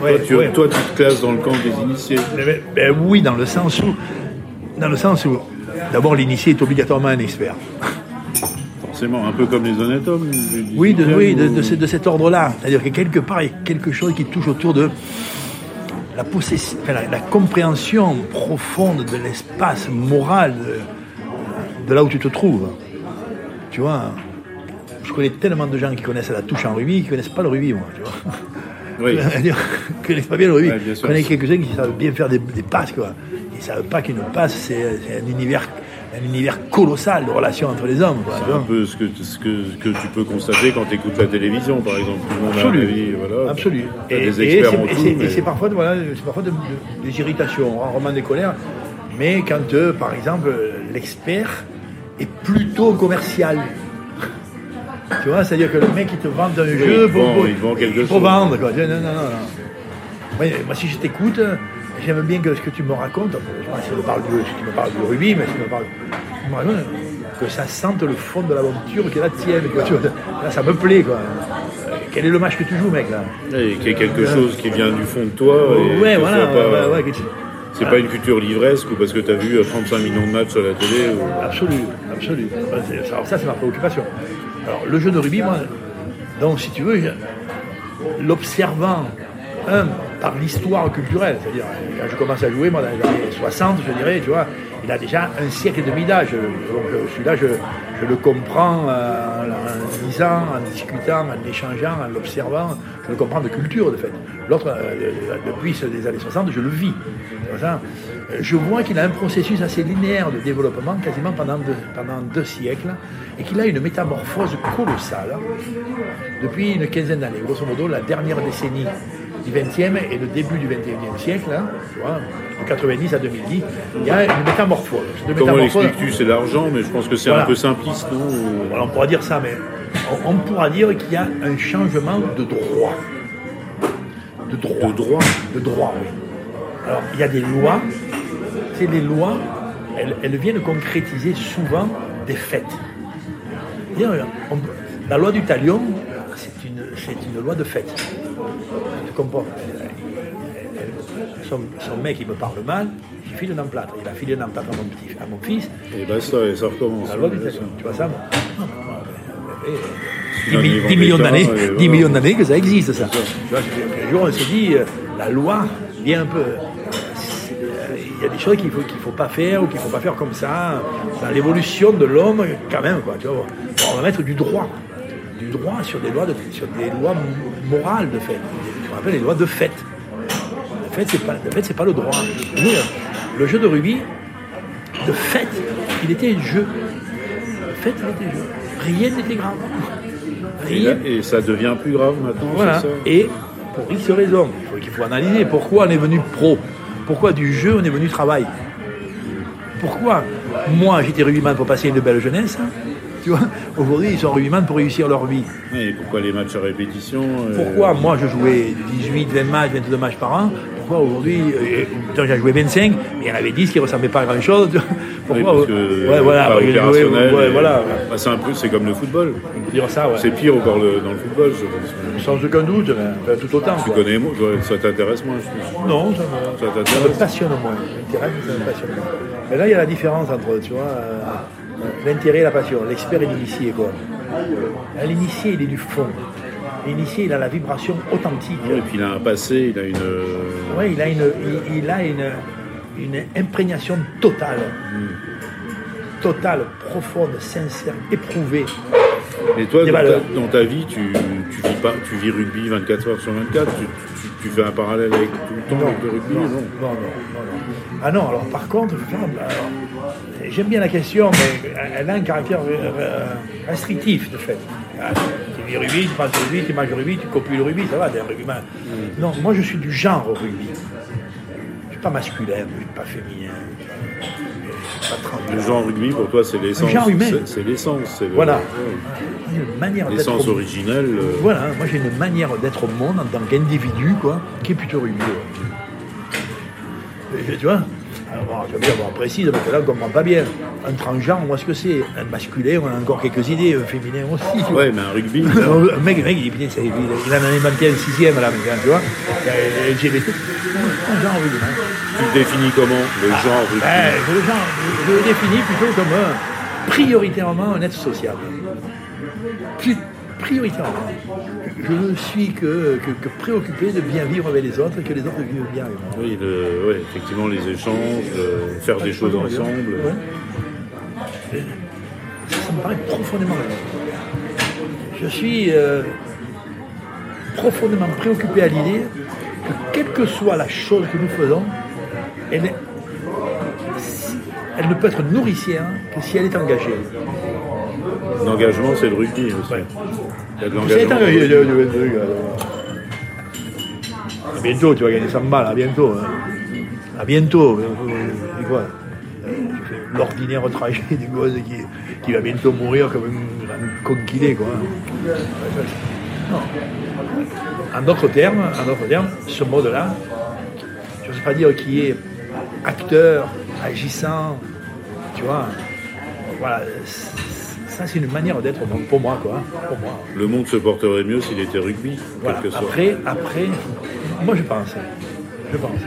toi, tu, ouais. toi, tu te classes dans le camp des initiés. Mais- mais- ben oui, dans le sens où, dans le sens où, d'abord l'initié est obligatoirement un expert. Forcément, un peu comme les honnêtes hommes. Oui, de, oui, de, ou- de ce- de cet ordre-là. C'est-à-dire que quelque part, il y a quelque chose qui touche autour de la, possession, enfin, la, la compréhension profonde de l'espace moral de, là où tu te trouves. Tu vois, je connais tellement de gens qui connaissent la touche en rugby, qui connaissent pas le rugby, moi. Tu vois. Oui. Connaissent pas bien le rugby. Ouais, bien je sûr. connais quelques-uns qui savent bien faire des, des passes, quoi. Ils savent pas qu'une passe, c'est un univers, un univers colossal de relations entre les hommes, C'est un peu ce que, ce que, ce que tu peux constater quand tu écoutes la télévision, par exemple. Tout le monde a un Absolu. avis, voilà. Absolu. Et, et experts c'est- en mais- parfois, voilà, parfois de- de- des irritations, rarement des colères. Mais quand, euh, par exemple, l'expert est plutôt commercial. Tu vois, c'est-à-dire que le mec, il te vend un il jeu pour, vend- pour- pour vendre. Quoi. Non, non, non, non. Moi, moi, si je t'écoute, j'aime bien que ce que tu me racontes, je sais pas si tu me parles du, si tu me parles du rugby, mais si tu me parles tu me racontes, que ça sente le fond de l'aventure qui est la tienne. quoi. Tu vois, Là, ça me plaît. Quoi. Euh, Quel est le match que tu joues, mec là? Et qu'il y ait quelque chose qui vient du fond de toi. Et Ouais, voilà. pas- ouais, ouais, C'est pas une culture livresque ou parce que tu as vu euh, 35 millions de matchs à la télé. ou- Absolu, absolu. Ben, c'est- Alors ça, c'est ma préoccupation. Alors, le jeu de rugby, moi, donc si tu veux, l'observant, un, par l'histoire culturelle, c'est-à-dire, quand je commence à jouer, moi, dans les années 60, je dirais, tu vois, il a déjà un siècle et demi d'âge. Donc, celui-là, je, je le comprends euh, en, lisant, en discutant, en échangeant, en l'observant. Je le comprends de culture, de fait. L'autre, euh, depuis les années 60, je le vis. Je vois qu'il a un processus assez linéaire de développement, quasiment pendant deux siècles, et qu'il a une métamorphose colossale depuis une quinzaine d'années. Grosso modo, la dernière décennie du 20e et le début du 21e siècle, hein, tu vois, de 90 à 2010, il y a une métamorphose. Comment l'expliques-tu C'est l'argent, mais je pense que c'est Voilà. un peu simpliste, non on pourra dire ça, mais on, on pourra dire qu'il y a un changement de droit. De droit. De droit De droit, oui. Alors, il y a des lois, c'est des lois elles, elles viennent concrétiser souvent des on- la loi du talion, c'est une, une loi de fête. Son, son mec, il me parle mal, je file un emplâtre. Il a filé un emplâtre à mon, petit, à mon fils. Et bah ça, et ça recommence. Tu vois ça moi Non, moi, euh, euh, Sinon, 10, ils vont 10 millions d'années, cas, et 10 voilà. millions d'années que ça existe, ça. Tu vois, un jour, on se dit, euh, la loi vient un peu. euh, Il y a des choses qu'il ne faut, qu'il faut pas faire ou qu'il ne faut pas faire comme ça. Dans l'évolution de l'homme, quand même, quoi. Tu vois, on va mettre du droit. Du droit sur des lois, de, sur des lois morales, de fait. Appelle les lois de fait. De fait, c'est pas, de fait, c'est pas le droit. Nous, le jeu de rugby, de fait, il était jeu. De fait, il était jeu. Rien n'était grave. Et, là- Rien. et ça devient plus grave maintenant, Voilà. ça Et pour X raisons, il faut, qu'il faut analyser pourquoi on est venu pro. Pourquoi du jeu on est venu travail. Pourquoi moi j'étais rugbyman pour passer une belle jeunesse. Tu vois, aujourd'hui ils sont rugbyman pour réussir leur vie. Et pourquoi les matchs à répétition euh, Pourquoi moi je jouais 18, 20 matchs, 22 matchs par an? Pourquoi aujourd'hui, euh, j'ai joué 25, mais il y en avait 10 qui ne ressemblaient pas à grand chose Pourquoi parce que, Ouais, voilà, joué- ouais. Bah, c'est un peu, c'est comme le football. On peut dire ça, ouais. C'est pire encore le- dans le football, je pense. Sans aucun doute, tout autant. Tu quoi. connais, moi, ça t'intéresse moins, je pense. Non, ça me, Ça ça me t'intéresse passionne moins. Ça me passionne moins. Mais là, il y a la différence entre, tu vois, euh, l'intérêt et la passion. L'expert et l'initié, quoi. L'initié, il est du fond. L'initié, il a la vibration authentique. Et puis il a un passé, il a une. euh, Ouais, il a une, il, il a une, une imprégnation totale. Totale, profonde, sincère, éprouvée. Et toi, dans ta, valeurs. dans ta vie, tu, tu vis pas, tu vis rugby 24 heures sur 24. Tu, tu- tu fais un parallèle avec tout le temps avec le rugby, non, non, non, non, non, non. Ah non, alors par contre, alors, j'aime bien la question, mais elle a un caractère euh, euh, restrictif, de fait. Ah, Tu vis rugby, tu passes le rugby, tu manges le rugby, tu copies le rugby, ça va, t'es un rugbyman. Non, moi je suis du genre rugby. Je suis pas masculin, je suis pas féminin, je suis pas. Le genre rugby, pour toi, c'est l'essence. genre humain. c'est- l'essence. Voilà. une manière d'être L'essence au- originelle. euh, Voilà, moi j'ai une manière d'être au monde en tant qu'individu, quoi, qui est plutôt rugby. Tu vois alors, je veux bien avoir précise, parce que là on ne comprend pas bien. Un transgenre, moi ce que c'est Un masculin, on a encore quelques idées, un féminin aussi. Ouais, mais un rugby. Un mec, mec, il ça- il il en a inventé un sixième là, maintenant, tu vois. LGBT. Un genre rugby. hein. Tu le définis comment Le genre rugby. Ben, je, le genre, je le définis plutôt comme un, prioritairement un être social. Plus- prioritairement. Je ne suis que, que, que préoccupé de bien vivre avec les autres et que les autres vivent bien avec moi. Oui, le- ouais, effectivement, les échanges, faire des choses ensemble. Ouais. Ça, ça me paraît profondément. Je suis euh, profondément préoccupé à l'idée que quelle que soit la chose que nous faisons, elle, est- elle ne peut être nourricière que si elle est engagée. L'engagement, c'est le rugby aussi. Ouais. Il y a de Si elle est l'engagement. engagée, de- de- de- de- à bientôt, tu vas gagner 100 balles, à bientôt. hein. À bientôt. euh, quoi Euh, L'ordinaire trajet du gosse qui, qui va bientôt mourir comme un, un con qu'il est, quoi. Non. En d'autres termes, en d'autres termes, ce mode-là, je ne sais pas dire qui est acteur, agissant, tu vois. Voilà, ça c'est une manière d'être pour moi, quoi. Pour moi. Le monde se porterait mieux s'il était rugby, Voilà. quel que soit. Après, après, moi je pense. Je pense.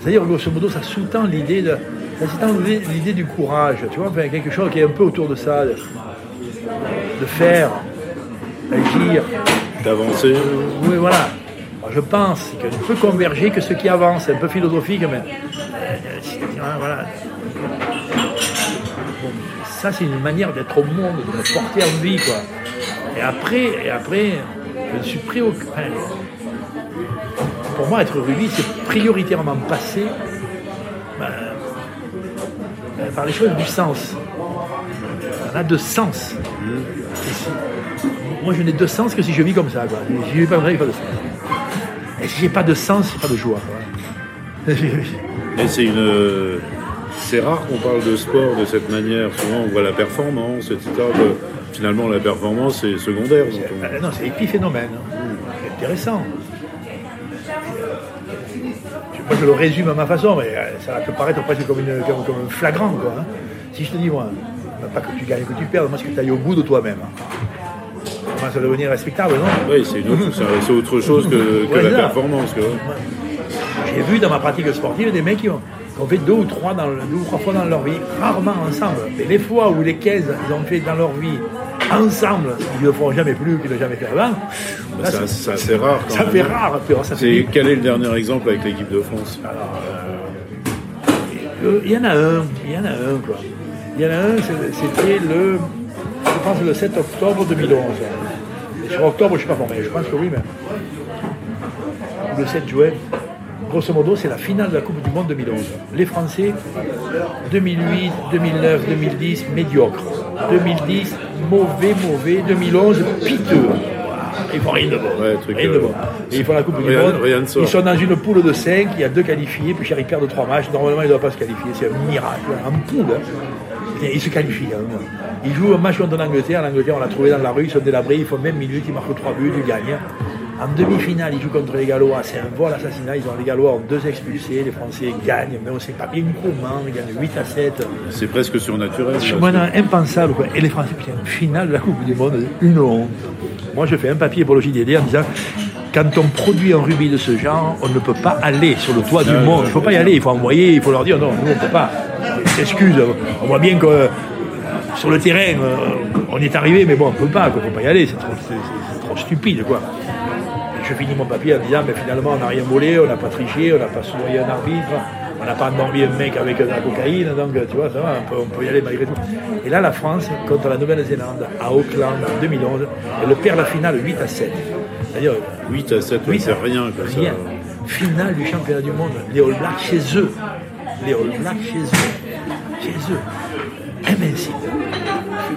C'est-à-dire, grosso modo, ça sous-tend l'idée de. Ça sous-tend l'idée du courage, tu vois, enfin, quelque chose qui est un peu autour de ça, de, de faire, d'agir. D'avancer. Oui, voilà. Moi, je pense que ne peut converger que ce qui avance. C'est un peu philosophique, mais. euh, euh, Voilà. Ça, c'est une manière d'être au monde, de me porter en vie, quoi. Et après, et après je suis préoccupé. pour moi, être rugby, c'est prioritairement passer ben, euh, par les choses du sens. On a de sens. Moi, je n'ai de sens que si je vis comme ça. Si je vis pas a pas de sens. Et si j'ai pas de sens, a pas de joie. Et c'est une. Euh, C'est rare qu'on parle de sport de cette manière. Souvent, on voit la performance, etc. que finalement, la performance est secondaire. dans ton- Euh, non, c'est épiphénomène. hein. C'est intéressant. Je moi je le résume à ma façon, mais euh, ça va te paraître presque comme, une, comme, comme un flagrant. Quoi, hein. Si je te dis, moi, pas que tu gagnes, que tu perds, moi c'est que tu ailles au bout de toi-même. Ça commence à devenir respectable, non? Oui, c'est autre- chose que, que Ouais, la performance. J'ai vu dans ma pratique sportive des mecs qui ont, qui ont fait deux ou, trois dans, deux ou trois fois dans leur vie, rarement ensemble. Mais les fois où les 15 ils ont fait dans leur vie ensemble, ils ne le feront jamais plus, qu'ils ne l'ont jamais fait avant. là, C'est assez- c'est rare. quand Ça même. fait rare, puis alors, ça fait quel est le dernier exemple avec l'équipe de France? Euh, Il y en a un, il y en a un quoi. Il y en a un, c'était le, je pense le 7 octobre 2011. Et sur octobre, je ne suis pas formé, je pense que oui, mais le 7 juin, grosso modo, c'est la finale de la Coupe du Monde 2011. Les Français, 2008, 2009, 2010, médiocre. 2010, mauvais, mauvais. 2011, piteux. Ils font rien de bon. Ouais, truc, rien de euh, bon. Et ils font la Coupe du Monde. Ils sont dans une poule de 5, il y a deux qualifiés, puis Chéri perd de 3 matchs. Normalement, il ne doit pas se qualifier, c'est un miracle. En poule, hein. Il se qualifie. Hein. Il joue un match contre l'Angleterre. L'Angleterre, on l'a trouvé dans la rue, ils sont délabrés, ils font même minute, ils marquent 3 buts, ils gagnent. En demi-finale, ils jouent contre les Gallois, c'est un vol assassinat. Ils ont les Gallois ont deux expulsés, les Français gagnent, mais on ne sait pas bien comment, ils gagnent 8 à 7. C'est presque surnaturel. C'est maintenant impensable. Quoi. Et les Français, putain, finale de la Coupe du Monde, une honte. Moi, je fais un papier pour le JDD en disant quand on produit un rubis de ce genre, on ne peut pas aller sur le toit du monde. Il ne faut pas y aller, il faut envoyer, il faut leur dire non, nous, on ne peut pas. Excuse, on voit bien que euh, sur le terrain, euh, on est arrivé, mais bon, on ne peut pas, il ne faut pas y aller, c'est trop, c'est trop stupide. quoi. Je finis mon papier en disant, mais finalement, on n'a rien volé, on n'a pas triché, on n'a pas soudoyé un arbitre, on n'a pas endormi un mec avec de la cocaïne, donc tu vois, ça va, on peut, on peut y aller malgré tout. Et là, la France, contre la Nouvelle-Zélande, à Auckland, en 2011, elle perd la finale 8 à 7. C'est-à-dire, 8 à 7, Oui, c'est rien. Quoi, ça. rien. Finale du championnat du monde, les All Blacks chez eux. Les All Blacks chez eux. Chez eux. Invincible.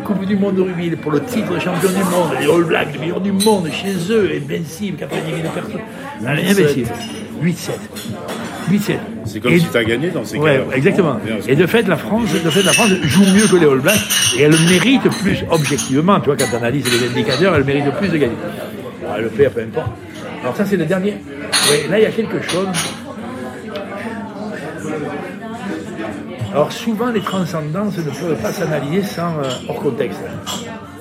Coupe du monde de rugby pour le titre de champion du monde. Les All Blacks, le meilleur du monde, chez eux. Invincible, 90 000 personnes. Invincible. 8-7. 8-7. C'est comme Et- si tu as gagné dans ces Ouais, cas-là. exactement. Et de fait, la France, de fait, la France joue mieux que les All Blacks et elle mérite plus objectivement. Tu vois, quand tu analyses les indicateurs, elle mérite plus de gagner. Bon, elle le perd, peu importe. Alors ça, c'est le dernier. Ouais, là, il y a quelque chose. Alors souvent, les transcendances ne peuvent pas s'analyser sans euh, hors contexte.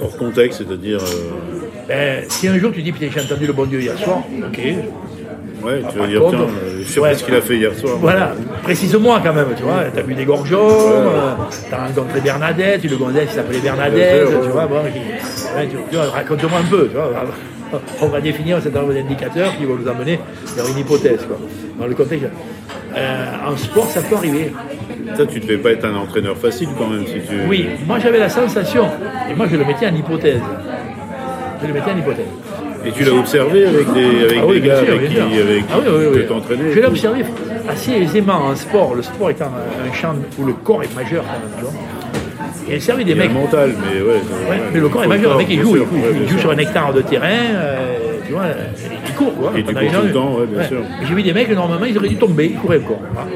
Hors contexte, c'est-à-dire. euh, Ben, si un jour tu dis, putain, j'ai entendu le bon Dieu hier soir, ok, ouais, tu vas dire, contre, tiens, euh, je sais ouais. pas ce qu'il a fait hier soir. Voilà, précise-moi quand même, tu vois. T'as vu des gorgeons, euh, t'as rencontré Bernadette, une gonzesse qui s'appelait Bernadette, tu ouais. vois. Bon, ouais, tu- tu vois, raconte-moi un peu, tu vois. On va définir cet arbre d'indicateur qui va nous amener vers une hypothèse, quoi. Dans le contexte. Euh, en sport, ça peut arriver. Ça, tu devais pas être un entraîneur facile quand même si tu. Oui, moi j'avais la sensation, et moi je le mettais en hypothèse. Je le mettais en hypothèse. Et tu l'as observé avec des, avec Ah oui, des gars sûr, avec qui, avec Ah oui, oui, oui. que t'entraînais. Je l'ai observé assez aisément en sport, le sport étant un, champ où le corps est majeur quand même. Et servait des Il mecs. le mental, mais ouais. mais le corps est majeur, le mec il joue, il, sûr, joue, ouais, il bien joue sûr. sur un hectare de terrain, euh, tu vois, il court quoi. Et tu cours tout le temps, ouais, bien sûr. J'ai vu des mecs, normalement ils auraient dû tomber, ils couraient encore. Voilà.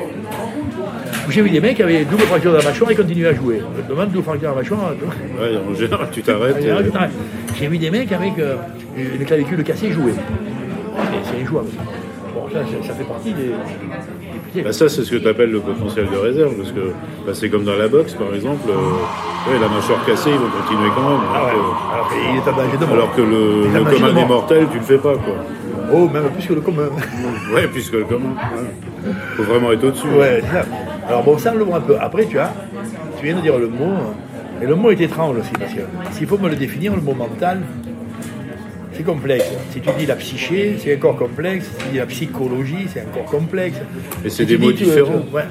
J'ai vu des mecs qui avaient double fracture de la mâchoire et continuaient à jouer. Je demande double fracture de la mâchoire. tu vois. Ouais, en général, tu t'arrêtes. Euh, putain, J'ai vu des mecs avec euh, une clavicule cassée jouer. C'est- injouable. Bon, ça, fait partie des. Bah ça, c'est ce que tu appelles le potentiel de réserve, parce que bah, c'est comme dans la boxe, par exemple. euh, ouais, la mâchoire cassée, ils vont continuer quand même. Ah Alors, ouais. que, Alors qu'il est de mort. alors que le, Il le de commun des mort. mortels, tu le fais pas, quoi. Oh, même plus que le commun. Ouais, puisque le commun. ouais. Faut vraiment être au-dessus. Ouais. Alors bon, ça, on le voit un peu. Après, tu as, tu viens de dire le mot, et le mot est étrange aussi, parce que s'il faut me le définir, le mot mental, c'est complexe. Si tu dis la psyché, c'est encore complexe. Si tu dis la psychologie, c'est encore complexe. Et c'est Si des mots dis différents. ouais.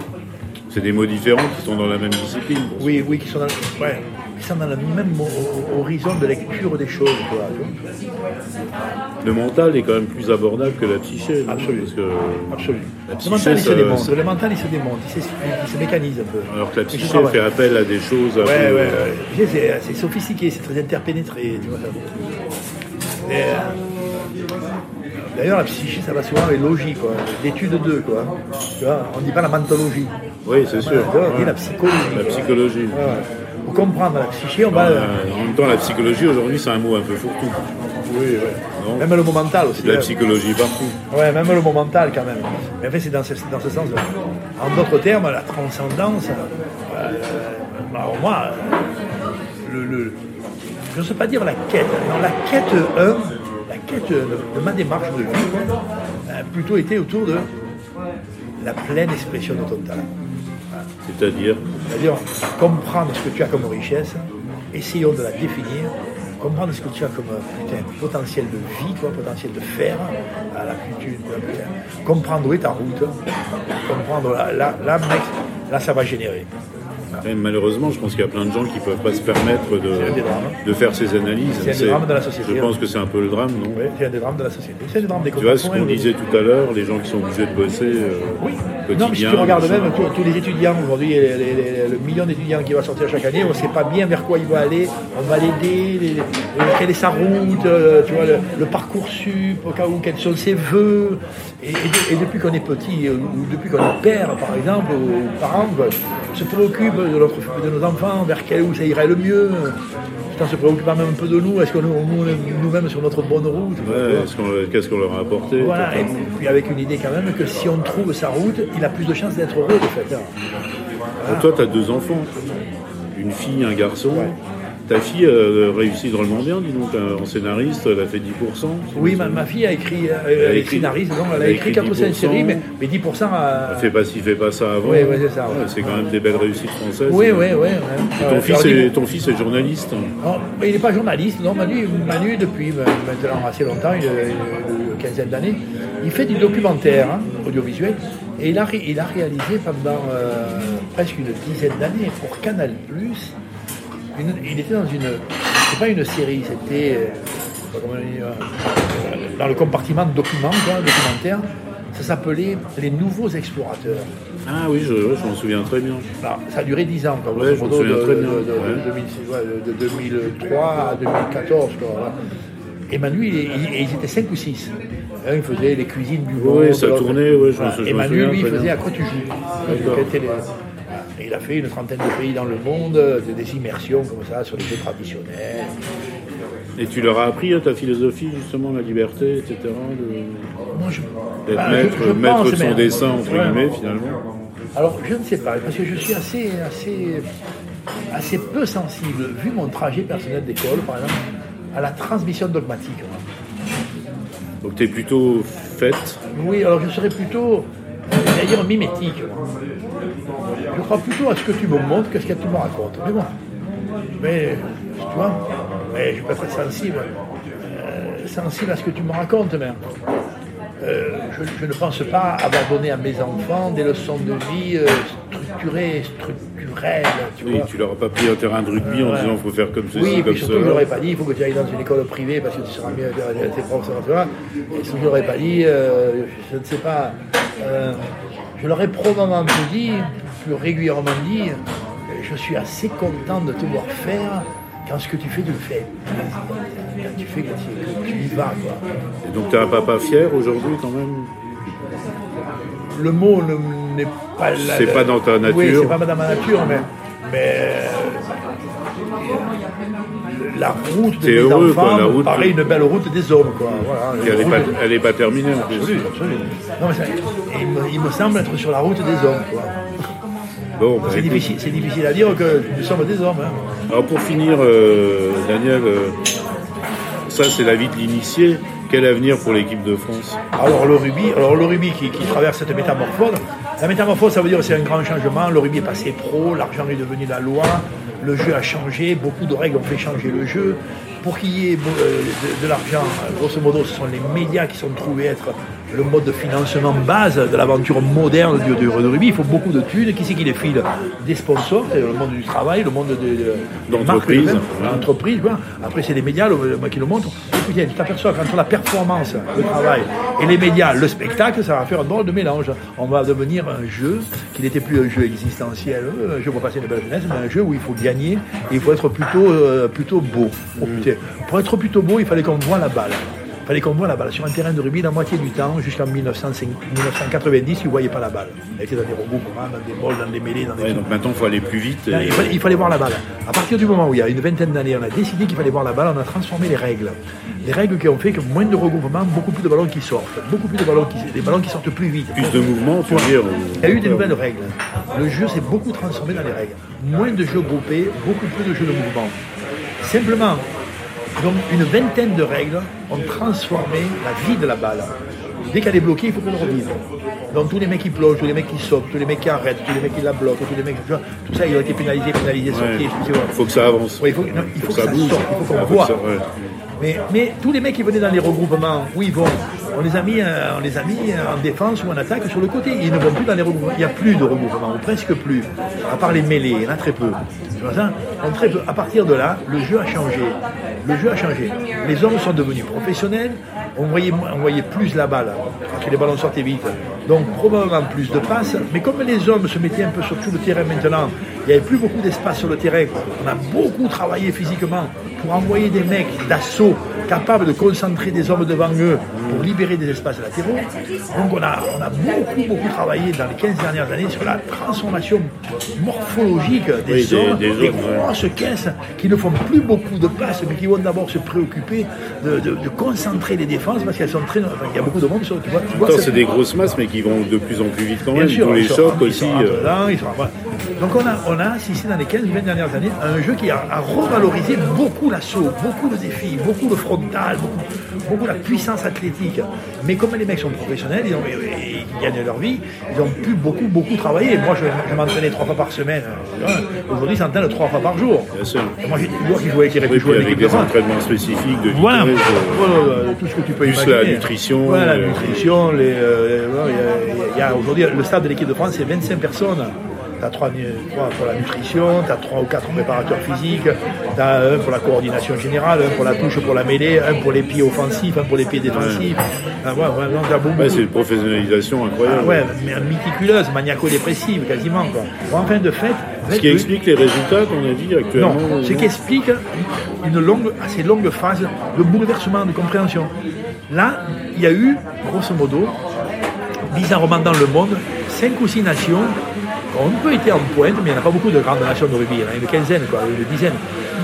C'est des mots différents qui sont dans la même discipline. Oui, oui, qui sont dans, ouais, qui sont dans le même ho- horizon de lecture des choses. Quoi. Le mental est quand même plus abordable que la psyché. Absolument. Le mental, il se démonte. ça- Le mental, il se démonte. Il se, il se mécanise un peu. alors que la psyché fait appel à des choses Ouais, ouais, sais, C'est sophistiqué, c'est très interpénétré. Tu vois, ça. Mais, euh, D'ailleurs, la psyché, ça va souvent avec logique, quoi. L'étude d'eux, quoi. Tu vois, on ne dit pas la mentologie. Oui, c'est sûr. On dit Ouais. la psychologie. La quoi. psychologie. Ouais. Pour comprendre la psyché, on va. Euh, en même temps, la psychologie aujourd'hui, c'est un mot un peu fourre-tout. Oui, oui. Même le mot mental aussi. De la hein. psychologie partout. Ouais, même le mot mental quand même. Mais en fait, c'est dans ce, dans ce sens-là. En d'autres termes, la transcendance, euh, alors moi, euh, le, le- je ne sais pas dire la quête. Non, la quête 1, la quête de, de ma démarche de vie, a plutôt été autour de la pleine expression de ton talent. C'est-à-dire, comprendre ce que tu as comme richesse, essayons de la définir, comprendre ce que tu as comme potentiel de vie, potentiel de faire, à la culture, comprendre où est ta route, comprendre là, là, là, mec, là ça va générer. Malheureusement, je pense qu'il y a plein de gens qui ne peuvent pas se permettre de, de faire ces analyses. C'est un des drames de la société, Je pense hein. que c'est un peu le drame, non Ouais, c'est un des drames de la société. C'est des Tu vois ce qu'on contemporains, disait tout à l'heure, les gens qui sont obligés de bosser euh, Oui. quotidien. Non, mais si tu regardes même tous, les étudiants aujourd'hui, le million d'étudiants qui va sortir chaque année, on ne sait pas bien vers quoi il va aller, on va l'aider, les- quelle est sa route, euh, tu vois, le, le parcours sup, au cas où, quels sont ses vœux. Et, et de- et depuis qu'on est petit, euh, ou depuis qu'on est père, par exemple, ou parents, on se préoccupe de, notre, de nos enfants, vers quel où ça irait le mieux. Putain, on se préoccupe même un peu de nous, est-ce que nous, nous- nous-mêmes sur notre bonne route? Ouais, qu'on- Qu'est-ce qu'on leur a apporté? Voilà, et puis avec une idée quand même que si on trouve sa route, il a plus de chances d'être heureux de fait. Donc toi, tu as deux enfants, une fille, un garçon. Ta fille euh, réussit drôlement bien, dis donc, euh, en scénariste, elle a fait 10%. Oui, ma, ma fille a écrit, euh, elle est écrit- scénariste, donc elle a a écrit écrit 4 ou 5 10%. séries, mais, mais 10% à... Elle fait pas ci, fait pas ça avant. Oui, oui, c'est ça, ouais. c'est quand même des belles réussites françaises. Oui, oui, oui. Ton, fils est, ton fils est journaliste. Non, mais il n'est pas journaliste, non, Manu, Manu depuis euh, maintenant assez longtemps, il a une, une quinzaine d'années, il fait du documentaire hein, audiovisuel et il a, il a réalisé pendant euh, presque une dizaine d'années pour Canal+, une- il était dans une, c'est pas une série, c'était euh, euh, dans le compartiment de documents, quoi, documentaire, ça s'appelait Les Nouveaux Explorateurs. Ah oui, je, ouais, je m'en souviens très bien. Alors, ça a duré 10 ans, quoi, Ouais, je me grosso modo, souviens de, très de- bien. de- de- Ouais. de 2006, ouais, de 2003 à 2014. Quoi, voilà. Et Manu, il- il- ils étaient 5 ou 6. Un, il faisait les cuisines du monde. Oui, ça tournait, ouais, je me Et Manu, lui, il faisait à quoi tu joues. Et il a fait une trentaine de pays dans le monde, des, immersions comme ça sur les jeux traditionnels. Et tu leur as appris à ta philosophie, justement, la liberté, etc. de- Moi, je, D'être bah, maître, je- je maître pense, de son mais- dessin, entre guillemets, finalement. Alors, je ne sais pas, parce que je suis assez, assez, assez peu sensible, vu mon trajet personnel d'école, par exemple, à la transmission dogmatique. Donc tu es plutôt faite? Oui, alors je serais plutôt, euh, dire, mimétique. Je crois plutôt à ce que tu me montres que ce que tu me racontes. Mais bon, mais, tu vois, mais je peux être sensible, euh, sensible à ce que tu me racontes, mais euh, je, je ne pense pas avoir donné à mes enfants des leçons de vie euh, structurées, structurelles, tu Oui, vois. tu leur as pas pris un terrain de rugby en disant faut faire comme ceci, Oui, comme surtout, ça. je leur ai pas dit, il faut que tu ailles dans une école privée parce que tu seras mieux tes profs, tu vois. Et surtout, je leur ai pas dit, je ne sais pas, je leur ai probablement dit, plus régulièrement dit, je suis assez content de te voir faire quand ce que tu fais, tu le fais. Quand tu fais, que tu, y vas, quoi. Et donc tu es un papa fier aujourd'hui quand même? Le mot ne- n'est pas C'est pas dans ta nature. Oui, c'est pas dans ma nature, mais, mais euh, la route de T'es mes heureux, enfants quoi, la route paraît de- une belle route des hommes, quoi. Voilà, Elle n'est pas, pas terminée en plus. Absolument, absolument. Non, mais ça- il, me, il me semble être sur la route des hommes, quoi. Bon, bah, C'est difficile, c'est difficile à dire que nous sommes des hommes. hein. Alors pour finir, euh, Daniel, euh, ça c'est la vie de l'initié. Quel avenir pour l'équipe de France? Alors le rugby, alors le rugby qui, qui traverse cette métamorphose. La métamorphose, ça veut dire que c'est un grand changement. Le rugby est passé pro, l'argent est devenu la loi, le jeu a changé, beaucoup de règles ont fait changer le jeu. Pour qu'il y ait euh, de, de l'argent, grosso modo, ce sont les médias qui sont trouvés être le mode de financement base de l'aventure moderne du, du rugby. Il faut beaucoup de thunes. Qui c'est qui les file Des sponsors, c'est le monde du travail, le monde de, de- l'entreprise. Après, c'est les médias le, le- qui le montrent. Écoutez, tu t'aperçois qu'entre la performance, le travail et les médias, le spectacle, ça va faire un drôle de mélange. On va devenir un jeu qui n'était plus un jeu existentiel, un jeu pour passer une belle jeunesse, mais un jeu où il faut gagner et il faut être plutôt, euh, plutôt beau. Oh, putain. Pour être plutôt beau, il fallait qu'on voit la balle. Il fallait qu'on voit la balle. Sur un terrain de rugby, la moitié du temps, jusqu'en 1990, ils ne voyaient pas la balle. Elle était dans des regroupements, dans des bols, dans des mêlées. Dans des Ouais, donc maintenant, il faut aller plus vite. Là, et- il, fallait, il fallait voir la balle. À partir du moment où il y a une vingtaine d'années, on a décidé qu'il fallait voir la balle, on a transformé les règles. Les règles qui ont fait que moins de regroupements, beaucoup plus de ballons qui sortent. Beaucoup plus de ballons qui, des ballons qui sortent plus vite. Plus de mouvements, tu veux dire. Il y a eu des nouvelles règles. Le jeu s'est beaucoup transformé dans les règles. Moins de jeux groupés, beaucoup plus de jeux de mouvement. Simplement, donc une vingtaine de règles ont transformé la vie de la balle. Dès qu'elle est bloquée, il faut qu'on revive. Donc tous les mecs qui plongent, tous les mecs qui sautent, tous les mecs qui arrêtent, tous les mecs qui la bloquent, tous les mecs, vois, tout ça, ils ont été pénalisés, pénalisés, sortis. Ouais. Il faut que ça avance. Il faut, non, il faut que ça, bouge. sorte, il faut Ah, qu'on faut voit. ouais. Mais tous les mecs qui venaient dans les regroupements, où ils vont on les, a mis, euh, euh, en défense ou en attaque sur le côté. Ils ne vont plus dans les regroupements. Il n'y a plus de regroupements, ou presque plus. À part les mêlées, il y en a très peu. Très. À partir de là, le jeu a changé. Le jeu a changé. Les hommes sont devenus professionnels. On voyait, plus la balle, parce que les ballons sortaient vite. Donc probablement plus de passes. Mais comme les hommes se mettaient un peu sur tout le terrain maintenant, il n'y avait plus beaucoup d'espace sur le terrain. On a beaucoup travaillé physiquement pour envoyer des mecs d'assaut capables de concentrer des hommes devant eux pour libérer des espaces latéraux. Donc on a, on a beaucoup, beaucoup travaillé dans les 15 dernières années sur la transformation morphologique des Oui, des- ouais. grosses caisses qui ne font plus beaucoup de passes, mais qui vont d'abord se préoccuper de, de- de concentrer les défenses parce qu'elles sont très... enfin, il y a beaucoup de monde, sur- tu vois, tu vois c'est des grosses masses, mais qui vont de plus en plus vite quand Bien même. sûr, les chocs ils aussi. sont euh, dedans, sont-. Donc on a, on a assisté dans les 15-20 dernières années un jeu qui a, a revalorisé beaucoup l'assaut, beaucoup le défi, beaucoup le frontal, beaucoup, beaucoup la puissance athlétique. Mais comme les mecs sont professionnels, ils, ont- ils- gagnent leur vie, ils ont pu beaucoup, beaucoup travailler. Moi, je, je m'entraînais trois fois par semaine. Aujourd'hui, ils s'entraînent trois fois par jour. Bien sûr. Et Moi, qui auraient pu Oui, avec de des entraînements spécifiques de vitesse. Voilà, euh, Voilà, tout ce que tu peux plus imaginer. la nutrition, Voilà, la euh, nutrition. Les, euh, voilà, il y a- il y a, aujourd'hui, le stade de l'équipe de France, c'est 25 personnes. Tu as trois, trois pour la nutrition, tu as trois ou quatre préparateurs physiques, un pour la coordination générale, un pour la touche pour la mêlée, un pour les pieds offensifs, un pour les pieds défensifs. Ah, ouais, ouais, non, t'as beaucoup- Ouais, c'est une professionnalisation incroyable. ah ouais, mais méticuleuse, maniaco-dépressive quasiment. Quoi. En fin de fait, Ce qui explique les résultats qu'on a dit actuellement. non, ce qui explique une longue, assez longue phase de bouleversement, de compréhension. Là, il y a eu, grosso modo, bizarrement dans le monde, cinq ou six nations qui ont un peu été en pointe, mais il n'y en a pas beaucoup de grandes nations de rugby, il y en a une quinzaine, quoi, une dizaine.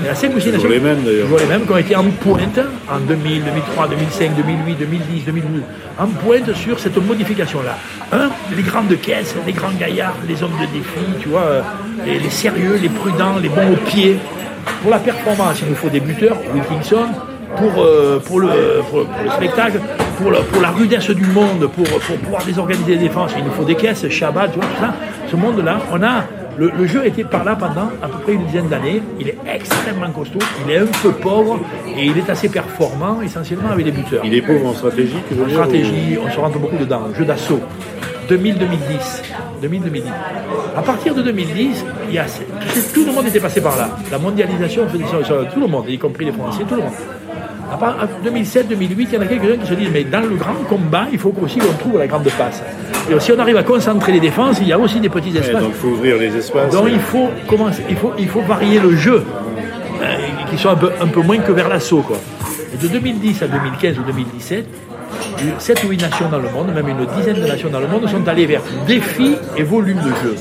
Il y en a cinq ou six nations. les mêmes, d'ailleurs. Toujours les mêmes qui ont été en pointe en 2000, 2003, 2005, 2008, 2010, 2012. En pointe sur cette modification-là. Un, les grandes caisses, les grands gaillards, les hommes de défi, tu vois, euh, les, les sérieux, les prudents, les bons au pied. Pour la performance, il nous faut des buteurs, Wilkinson. Pour, euh, pour, le, pour, pour le spectacle, pour, le- pour la rudesse du monde, pour, pour pouvoir désorganiser les défenses, il nous faut des caisses, Shabbat, tout ça. Ce monde-là, on a. Le, le jeu été par là pendant à peu près une dizaine d'années. Il est extrêmement costaud, il est un peu pauvre et il est assez performant, essentiellement avec les buteurs. Il est pauvre en stratégie, tu veux En dire stratégie, on se rentre beaucoup dedans. Jeu d'assaut. 2000-2010. 2000-2010. À partir de 2010, il y a, tout le monde était passé par là. La mondialisation faisait ça, ça, tout le monde, y compris les Français, tout le monde. À part- à 2007-2008, il y en a quelques-uns qui se disent mais dans le grand combat, il faut aussi qu'on trouve la grande passe. Et si on arrive à concentrer les défenses, il y a aussi des petits Ouais, espaces. donc il faut ouvrir les espaces. Donc il faut commencer, il faut, il faut varier le jeu, euh, qui soit un peu, un peu moins que vers l'assaut. Quoi. Et de 2010 à 2015 ou 2017, 7 ou 8 nations dans le monde, même une dizaine de nations dans le monde, sont allées vers défi et volume de jeu.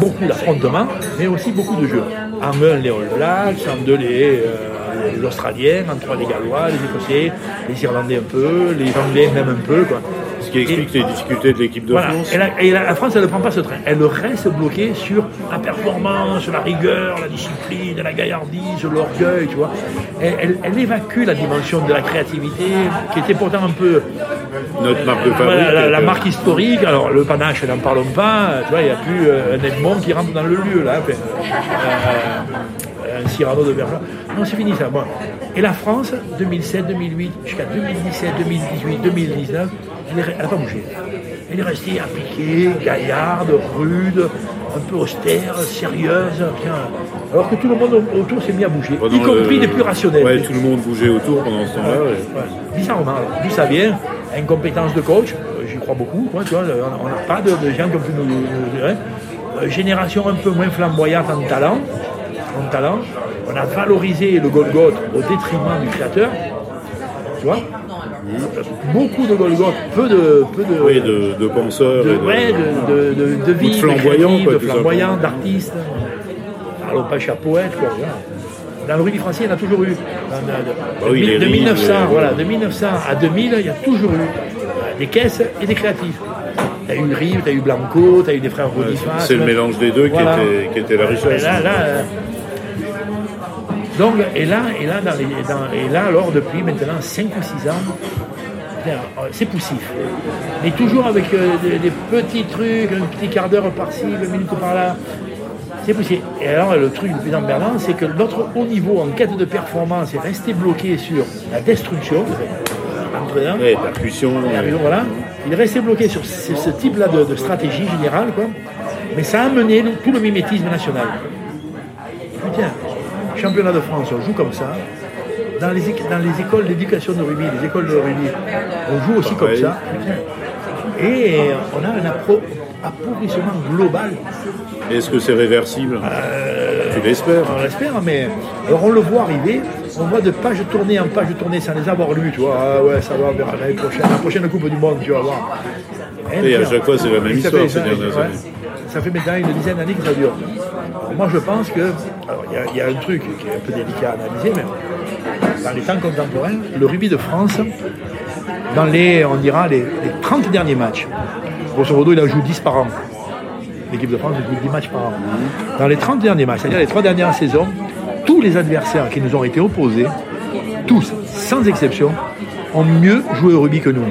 Beaucoup d'affrontements, mais aussi beaucoup de jeux. En un, les All Blacks, en deux, les, euh, les Australiens, en trois, les Gallois, les Écossais, les Irlandais un peu, les Anglais même un peu. Quoi. Ce qui explique les difficultés de l'équipe de Voilà. France. Et, la, et la- la France, elle ne prend pas ce train. Elle reste bloquée sur la performance, la rigueur, la discipline, la gaillardise, l'orgueil, tu vois. Elle, elle- elle évacue la dimension de la créativité, qui était pourtant un peu Notre marque de fabrique. la, la euh, marque historique. Alors, le panache, n'en parlons pas. Tu vois, il n'y a plus euh, un Edmond qui rentre dans le lieu, là. Enfin, euh, Cyrano de Bergerac. Non, c'est fini, ça. Bon. Et la France, 2007, 2008, jusqu'à 2017, 2018, 2019, elle n'a pas bougé. Elle est restée appliquée, gaillarde, rude, un peu austère, sérieuse. tiens. Alors que tout le monde autour s'est mis à bouger, pendant y compris le- les plus rationnels. Ouais, tout le monde bougeait autour pendant ce temps-là. ouais. Ouais. Bizarrement, d'où ça vient Incompétence de coach, euh, j'y crois beaucoup. quoi, tu vois, on n'a pas de, de gens qui ont pu nous. nous- hein. Euh, génération un peu moins flamboyante en talent. En talent. On a valorisé le Golgoth au détriment du créateur. Tu vois beaucoup de Golgoth, peu de, peu de, Oui, de, de penseurs. de, ouais, de, de, de, de vie, de flamboyants, de flamboyants, d'artistes. Allons pas chez poète, quoi. Dans le rugby français, il y en a toujours eu. Dans- de, Bah oui, de- les de rives, 1900, les- voilà, de 1900 à 2000, il y a toujours eu euh, des caisses et des créatifs. T'as eu Rive, t'as eu Blanco, t'as eu des frères Rodismas. C'est le mélange des deux qui, était, qui était la richesse. là, là, donc, et là, et là, dans les, dans- et là, alors, depuis maintenant 5 ou 6 ans, euh, c'est poussif. Mais toujours avec euh, des, des petits trucs, un petit quart d'heure par-ci, 20 minutes par-là. C'est poussif. Et alors, le truc le plus emmerdant, c'est que notre haut niveau en quête de performance est resté bloqué sur la destruction. Entraîneur. Ouais, percussion. Et donc, voilà, il est resté bloqué sur ce, ce type-là de, de stratégie générale, quoi. Mais ça a amené tout le mimétisme national. Putain, championnat de France, on joue comme ça. Dans les, dans les écoles d'éducation de rugby, les écoles de rugby, on joue aussi comme ça. Et on a un appro- appauvrissement global. Est-ce que c'est réversible? Euh, Tu l'espères On l'espère, mais alors on le voit arriver, on voit de page tournée en page tournée sans les avoir lus, tu vois. Ah ouais, ça va vers l'année prochaine, la prochaine Coupe du Monde, tu vas voir. Et à chaque fois, c'est la même Et histoire ces ça- dernières ouais, années. Ça fait maintenant une dizaine d'années que ça dure. Alors moi, je pense que. Alors, il y a- il y, a un truc qui est un peu délicat à analyser, mais dans les temps contemporains, le rugby de France, dans les, on dira, les, les 30 derniers matchs, grosso modo, il en joue 10 par an. L'équipe de France joue 10 matchs par an. Dans les 30 derniers matchs, c'est-à-dire les trois dernières saisons, tous les adversaires qui nous ont été opposés, tous, sans exception, ont mieux joué au rugby que nous.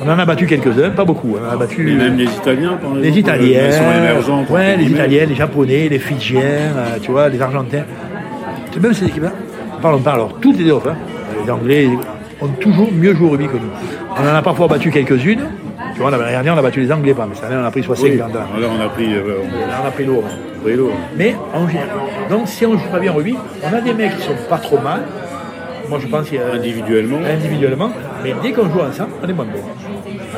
On en a battu quelques-uns, pas beaucoup. On en a battu Et même les Italiens, par exemple. les Italiens, Ils sont émergents. ouais, les. Italiens, les Japonais, les Fidjiens, euh, tu vois, les Argentins. Même ces équipes-là. Parlons pas alors, toutes les autres. hein. Les Anglais ont toujours mieux joué au rugby que nous. On en a parfois battu quelques-unes. Tu vois, l'année dernière, on a battu les Anglais, pas, mais cette année, on a pris 60 Oui, ans. là on a pris, euh, Là, on a pris lourd. hein. Pris lourd. Mais en. Donc, si on joue pas bien au rugby, on a des mecs qui sont pas trop mal. Moi, je pense qu'il y a Individuellement. individuellement, mais dès qu'on joue ensemble, on est moins bon.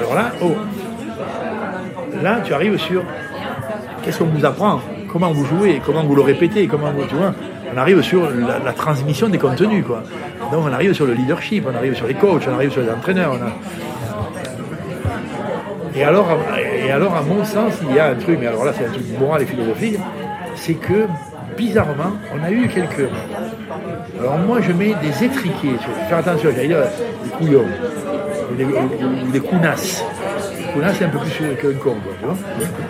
Alors là, oh, là, tu arrives sur qu'est-ce qu'on vous apprend, comment vous jouez, comment vous le répétez, comment vous, tu vois? On arrive sur la, la transmission des contenus, quoi. Donc, on arrive sur le leadership, on arrive sur les coachs, on arrive sur les entraîneurs. on a- Et alors, et alors, à mon sens, il y a un truc, mais alors là, c'est un truc moral et philosophique, c'est que, bizarrement, on a eu quelques. Alors, moi, je mets des étriquets, tu vois. faire attention, j'allais dire des couillons, ou des, ou- des counasses. Counas, c'est un peu plus qu'un con, quoi, tu vois.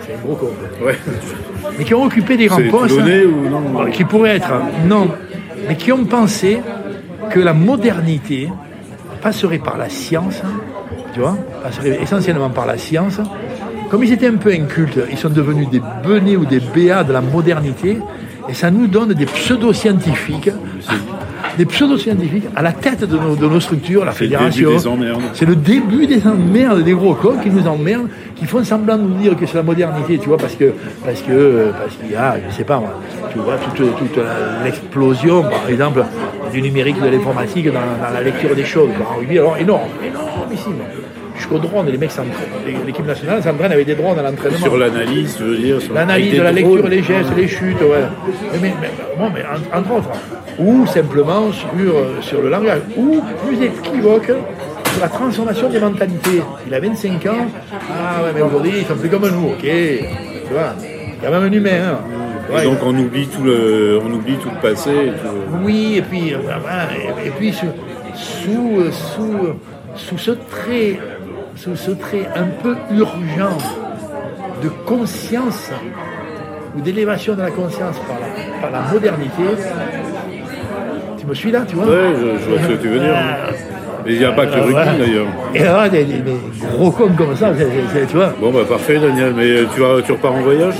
C'est un gros con. Ouais. Mais qui ont occupé des grands postes. Ou non Qui pourraient être, hein, non, mais qui ont pensé que la modernité passerait par la science, hein, tu vois, passerait essentiellement par la science. Comme ils étaient un peu incultes, ils sont devenus des benets ou des béats de la modernité, et ça nous donne des pseudo-scientifiques, des pseudo-scientifiques à la tête de nos, de nos structures, la C'est le début fédération. des emmerdes. C'est le début des emmerdes, des gros cons qui nous emmerdent, qui font semblant de nous dire que c'est la modernité, tu vois, parce que parce que parce qu'il y a, je sais pas moi, tu vois, toute, l'explosion, par exemple, du numérique, de l'informatique dans, dans la lecture des choses. En rugby, alors énorme, énormissime. Jusqu'au drone, les mecs s'entraînent. L'équipe nationale s'entraîne avec des drones à l'entraînement. Sur l'analyse, je veux dire. sur- L'analyse de la lecture, drones. les gestes, les chutes, ouais. Mais, mais, mais- bon, mais en- entre autres. Ou simplement sur, euh, sur le langage. Ou plus équivoque, sur la transformation des mentalités. Il a 25 ans. Ah ouais, mais aujourd'hui, ils sont plus comme nous, ok. Tu vois, il y a même un humain. hein. Et Ouais, donc on oublie tout le, on oublie tout le passé. et tout- oui, et puis, euh, et, et puis sous, sous, euh, sous, sous ce trait, sous ce trait un peu urgent de conscience ou d'élévation de la conscience par la, par la modernité. Tu me suis là, tu vois Ouais, je, je vois ce que tu veux dire. Ah, Mais il n'y a pas que le rugby voilà. d'ailleurs. Et là, des, des- des gros cons comme ça, tu vois. Bon bah parfait Daniel, mais euh, tu, vas, tu repars en voyage?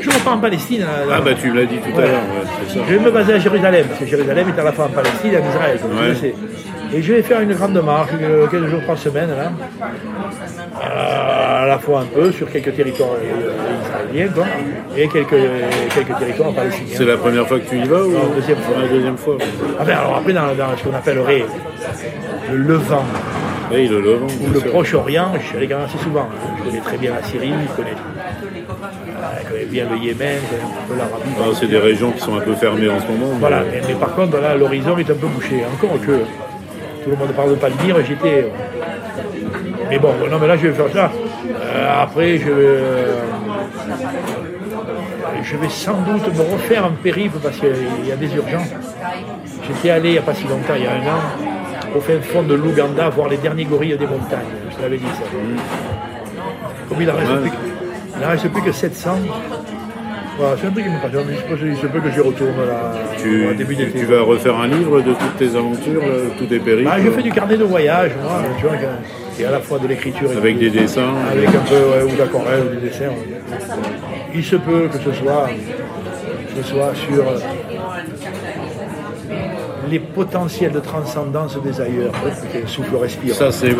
Je repars en Palestine. là, là. Ah bah tu me l'as dit tout à l'heure, ouais. Je vais me baser à Jérusalem, parce que Jérusalem est à la fois en Palestine et en Israël, comme tu Ouais. le sais. Et je vais faire une grande marche, euh, quelques jours par semaine, là. Euh, à la fois un peu sur quelques territoires euh, israéliens, quoi, et quelques, quelques territoires palestiniens. C'est la première fois que tu y vas ou Non, deuxième fois. La deuxième fois. Enfin, alors après, dans, dans ce qu'on appellerait le Levant Oui, le Levant. ou le. Proche-Orient, je suis allé quand même assez souvent. Je connais très bien la Syrie, je connais, je connais bien le Yémen, un peu l'Arabie. Ah, c'est des régions qui sont un peu fermées en ce moment. mais- Voilà, mais, mais par contre, là, l'horizon est un peu bouché. Encore que, tout le monde parle de Palmyre, j'étais. Mais bon, non, mais là, je vais faire ça. Euh, après, je vais, euh, je vais sans doute me refaire un périple parce qu'il y a des urgences. J'étais allé il n'y a pas si longtemps, il y a un an, au fin fond de l'Ouganda, voir les derniers gorilles des montagnes. Je t'avais dit ça. Comme il n'en reste, Ouais. reste plus que 700. Voilà, c'est un truc qui me passionne. Il se peut- il se peut que j'y retourne là, Tu, au début d'été. tu vas refaire un livre de toutes tes aventures, là, tous tes périples Bah, je fais du carnet de voyage, moi, tu vois, et à la fois de l'écriture. et Avec des dessins Avec un peu, ouais, ou d'aquarelle, ou des dessins. ouais. Il se peut que ce soit, que ce soit sur euh, les potentiels de transcendance des ailleurs. Ok, souffle, respire. Ça, c'est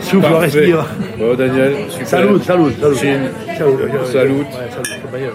souffle, parfait. respire. Bon, Daniel, super. Salut, salut, salut. Salut. Salut. Ouais, salut.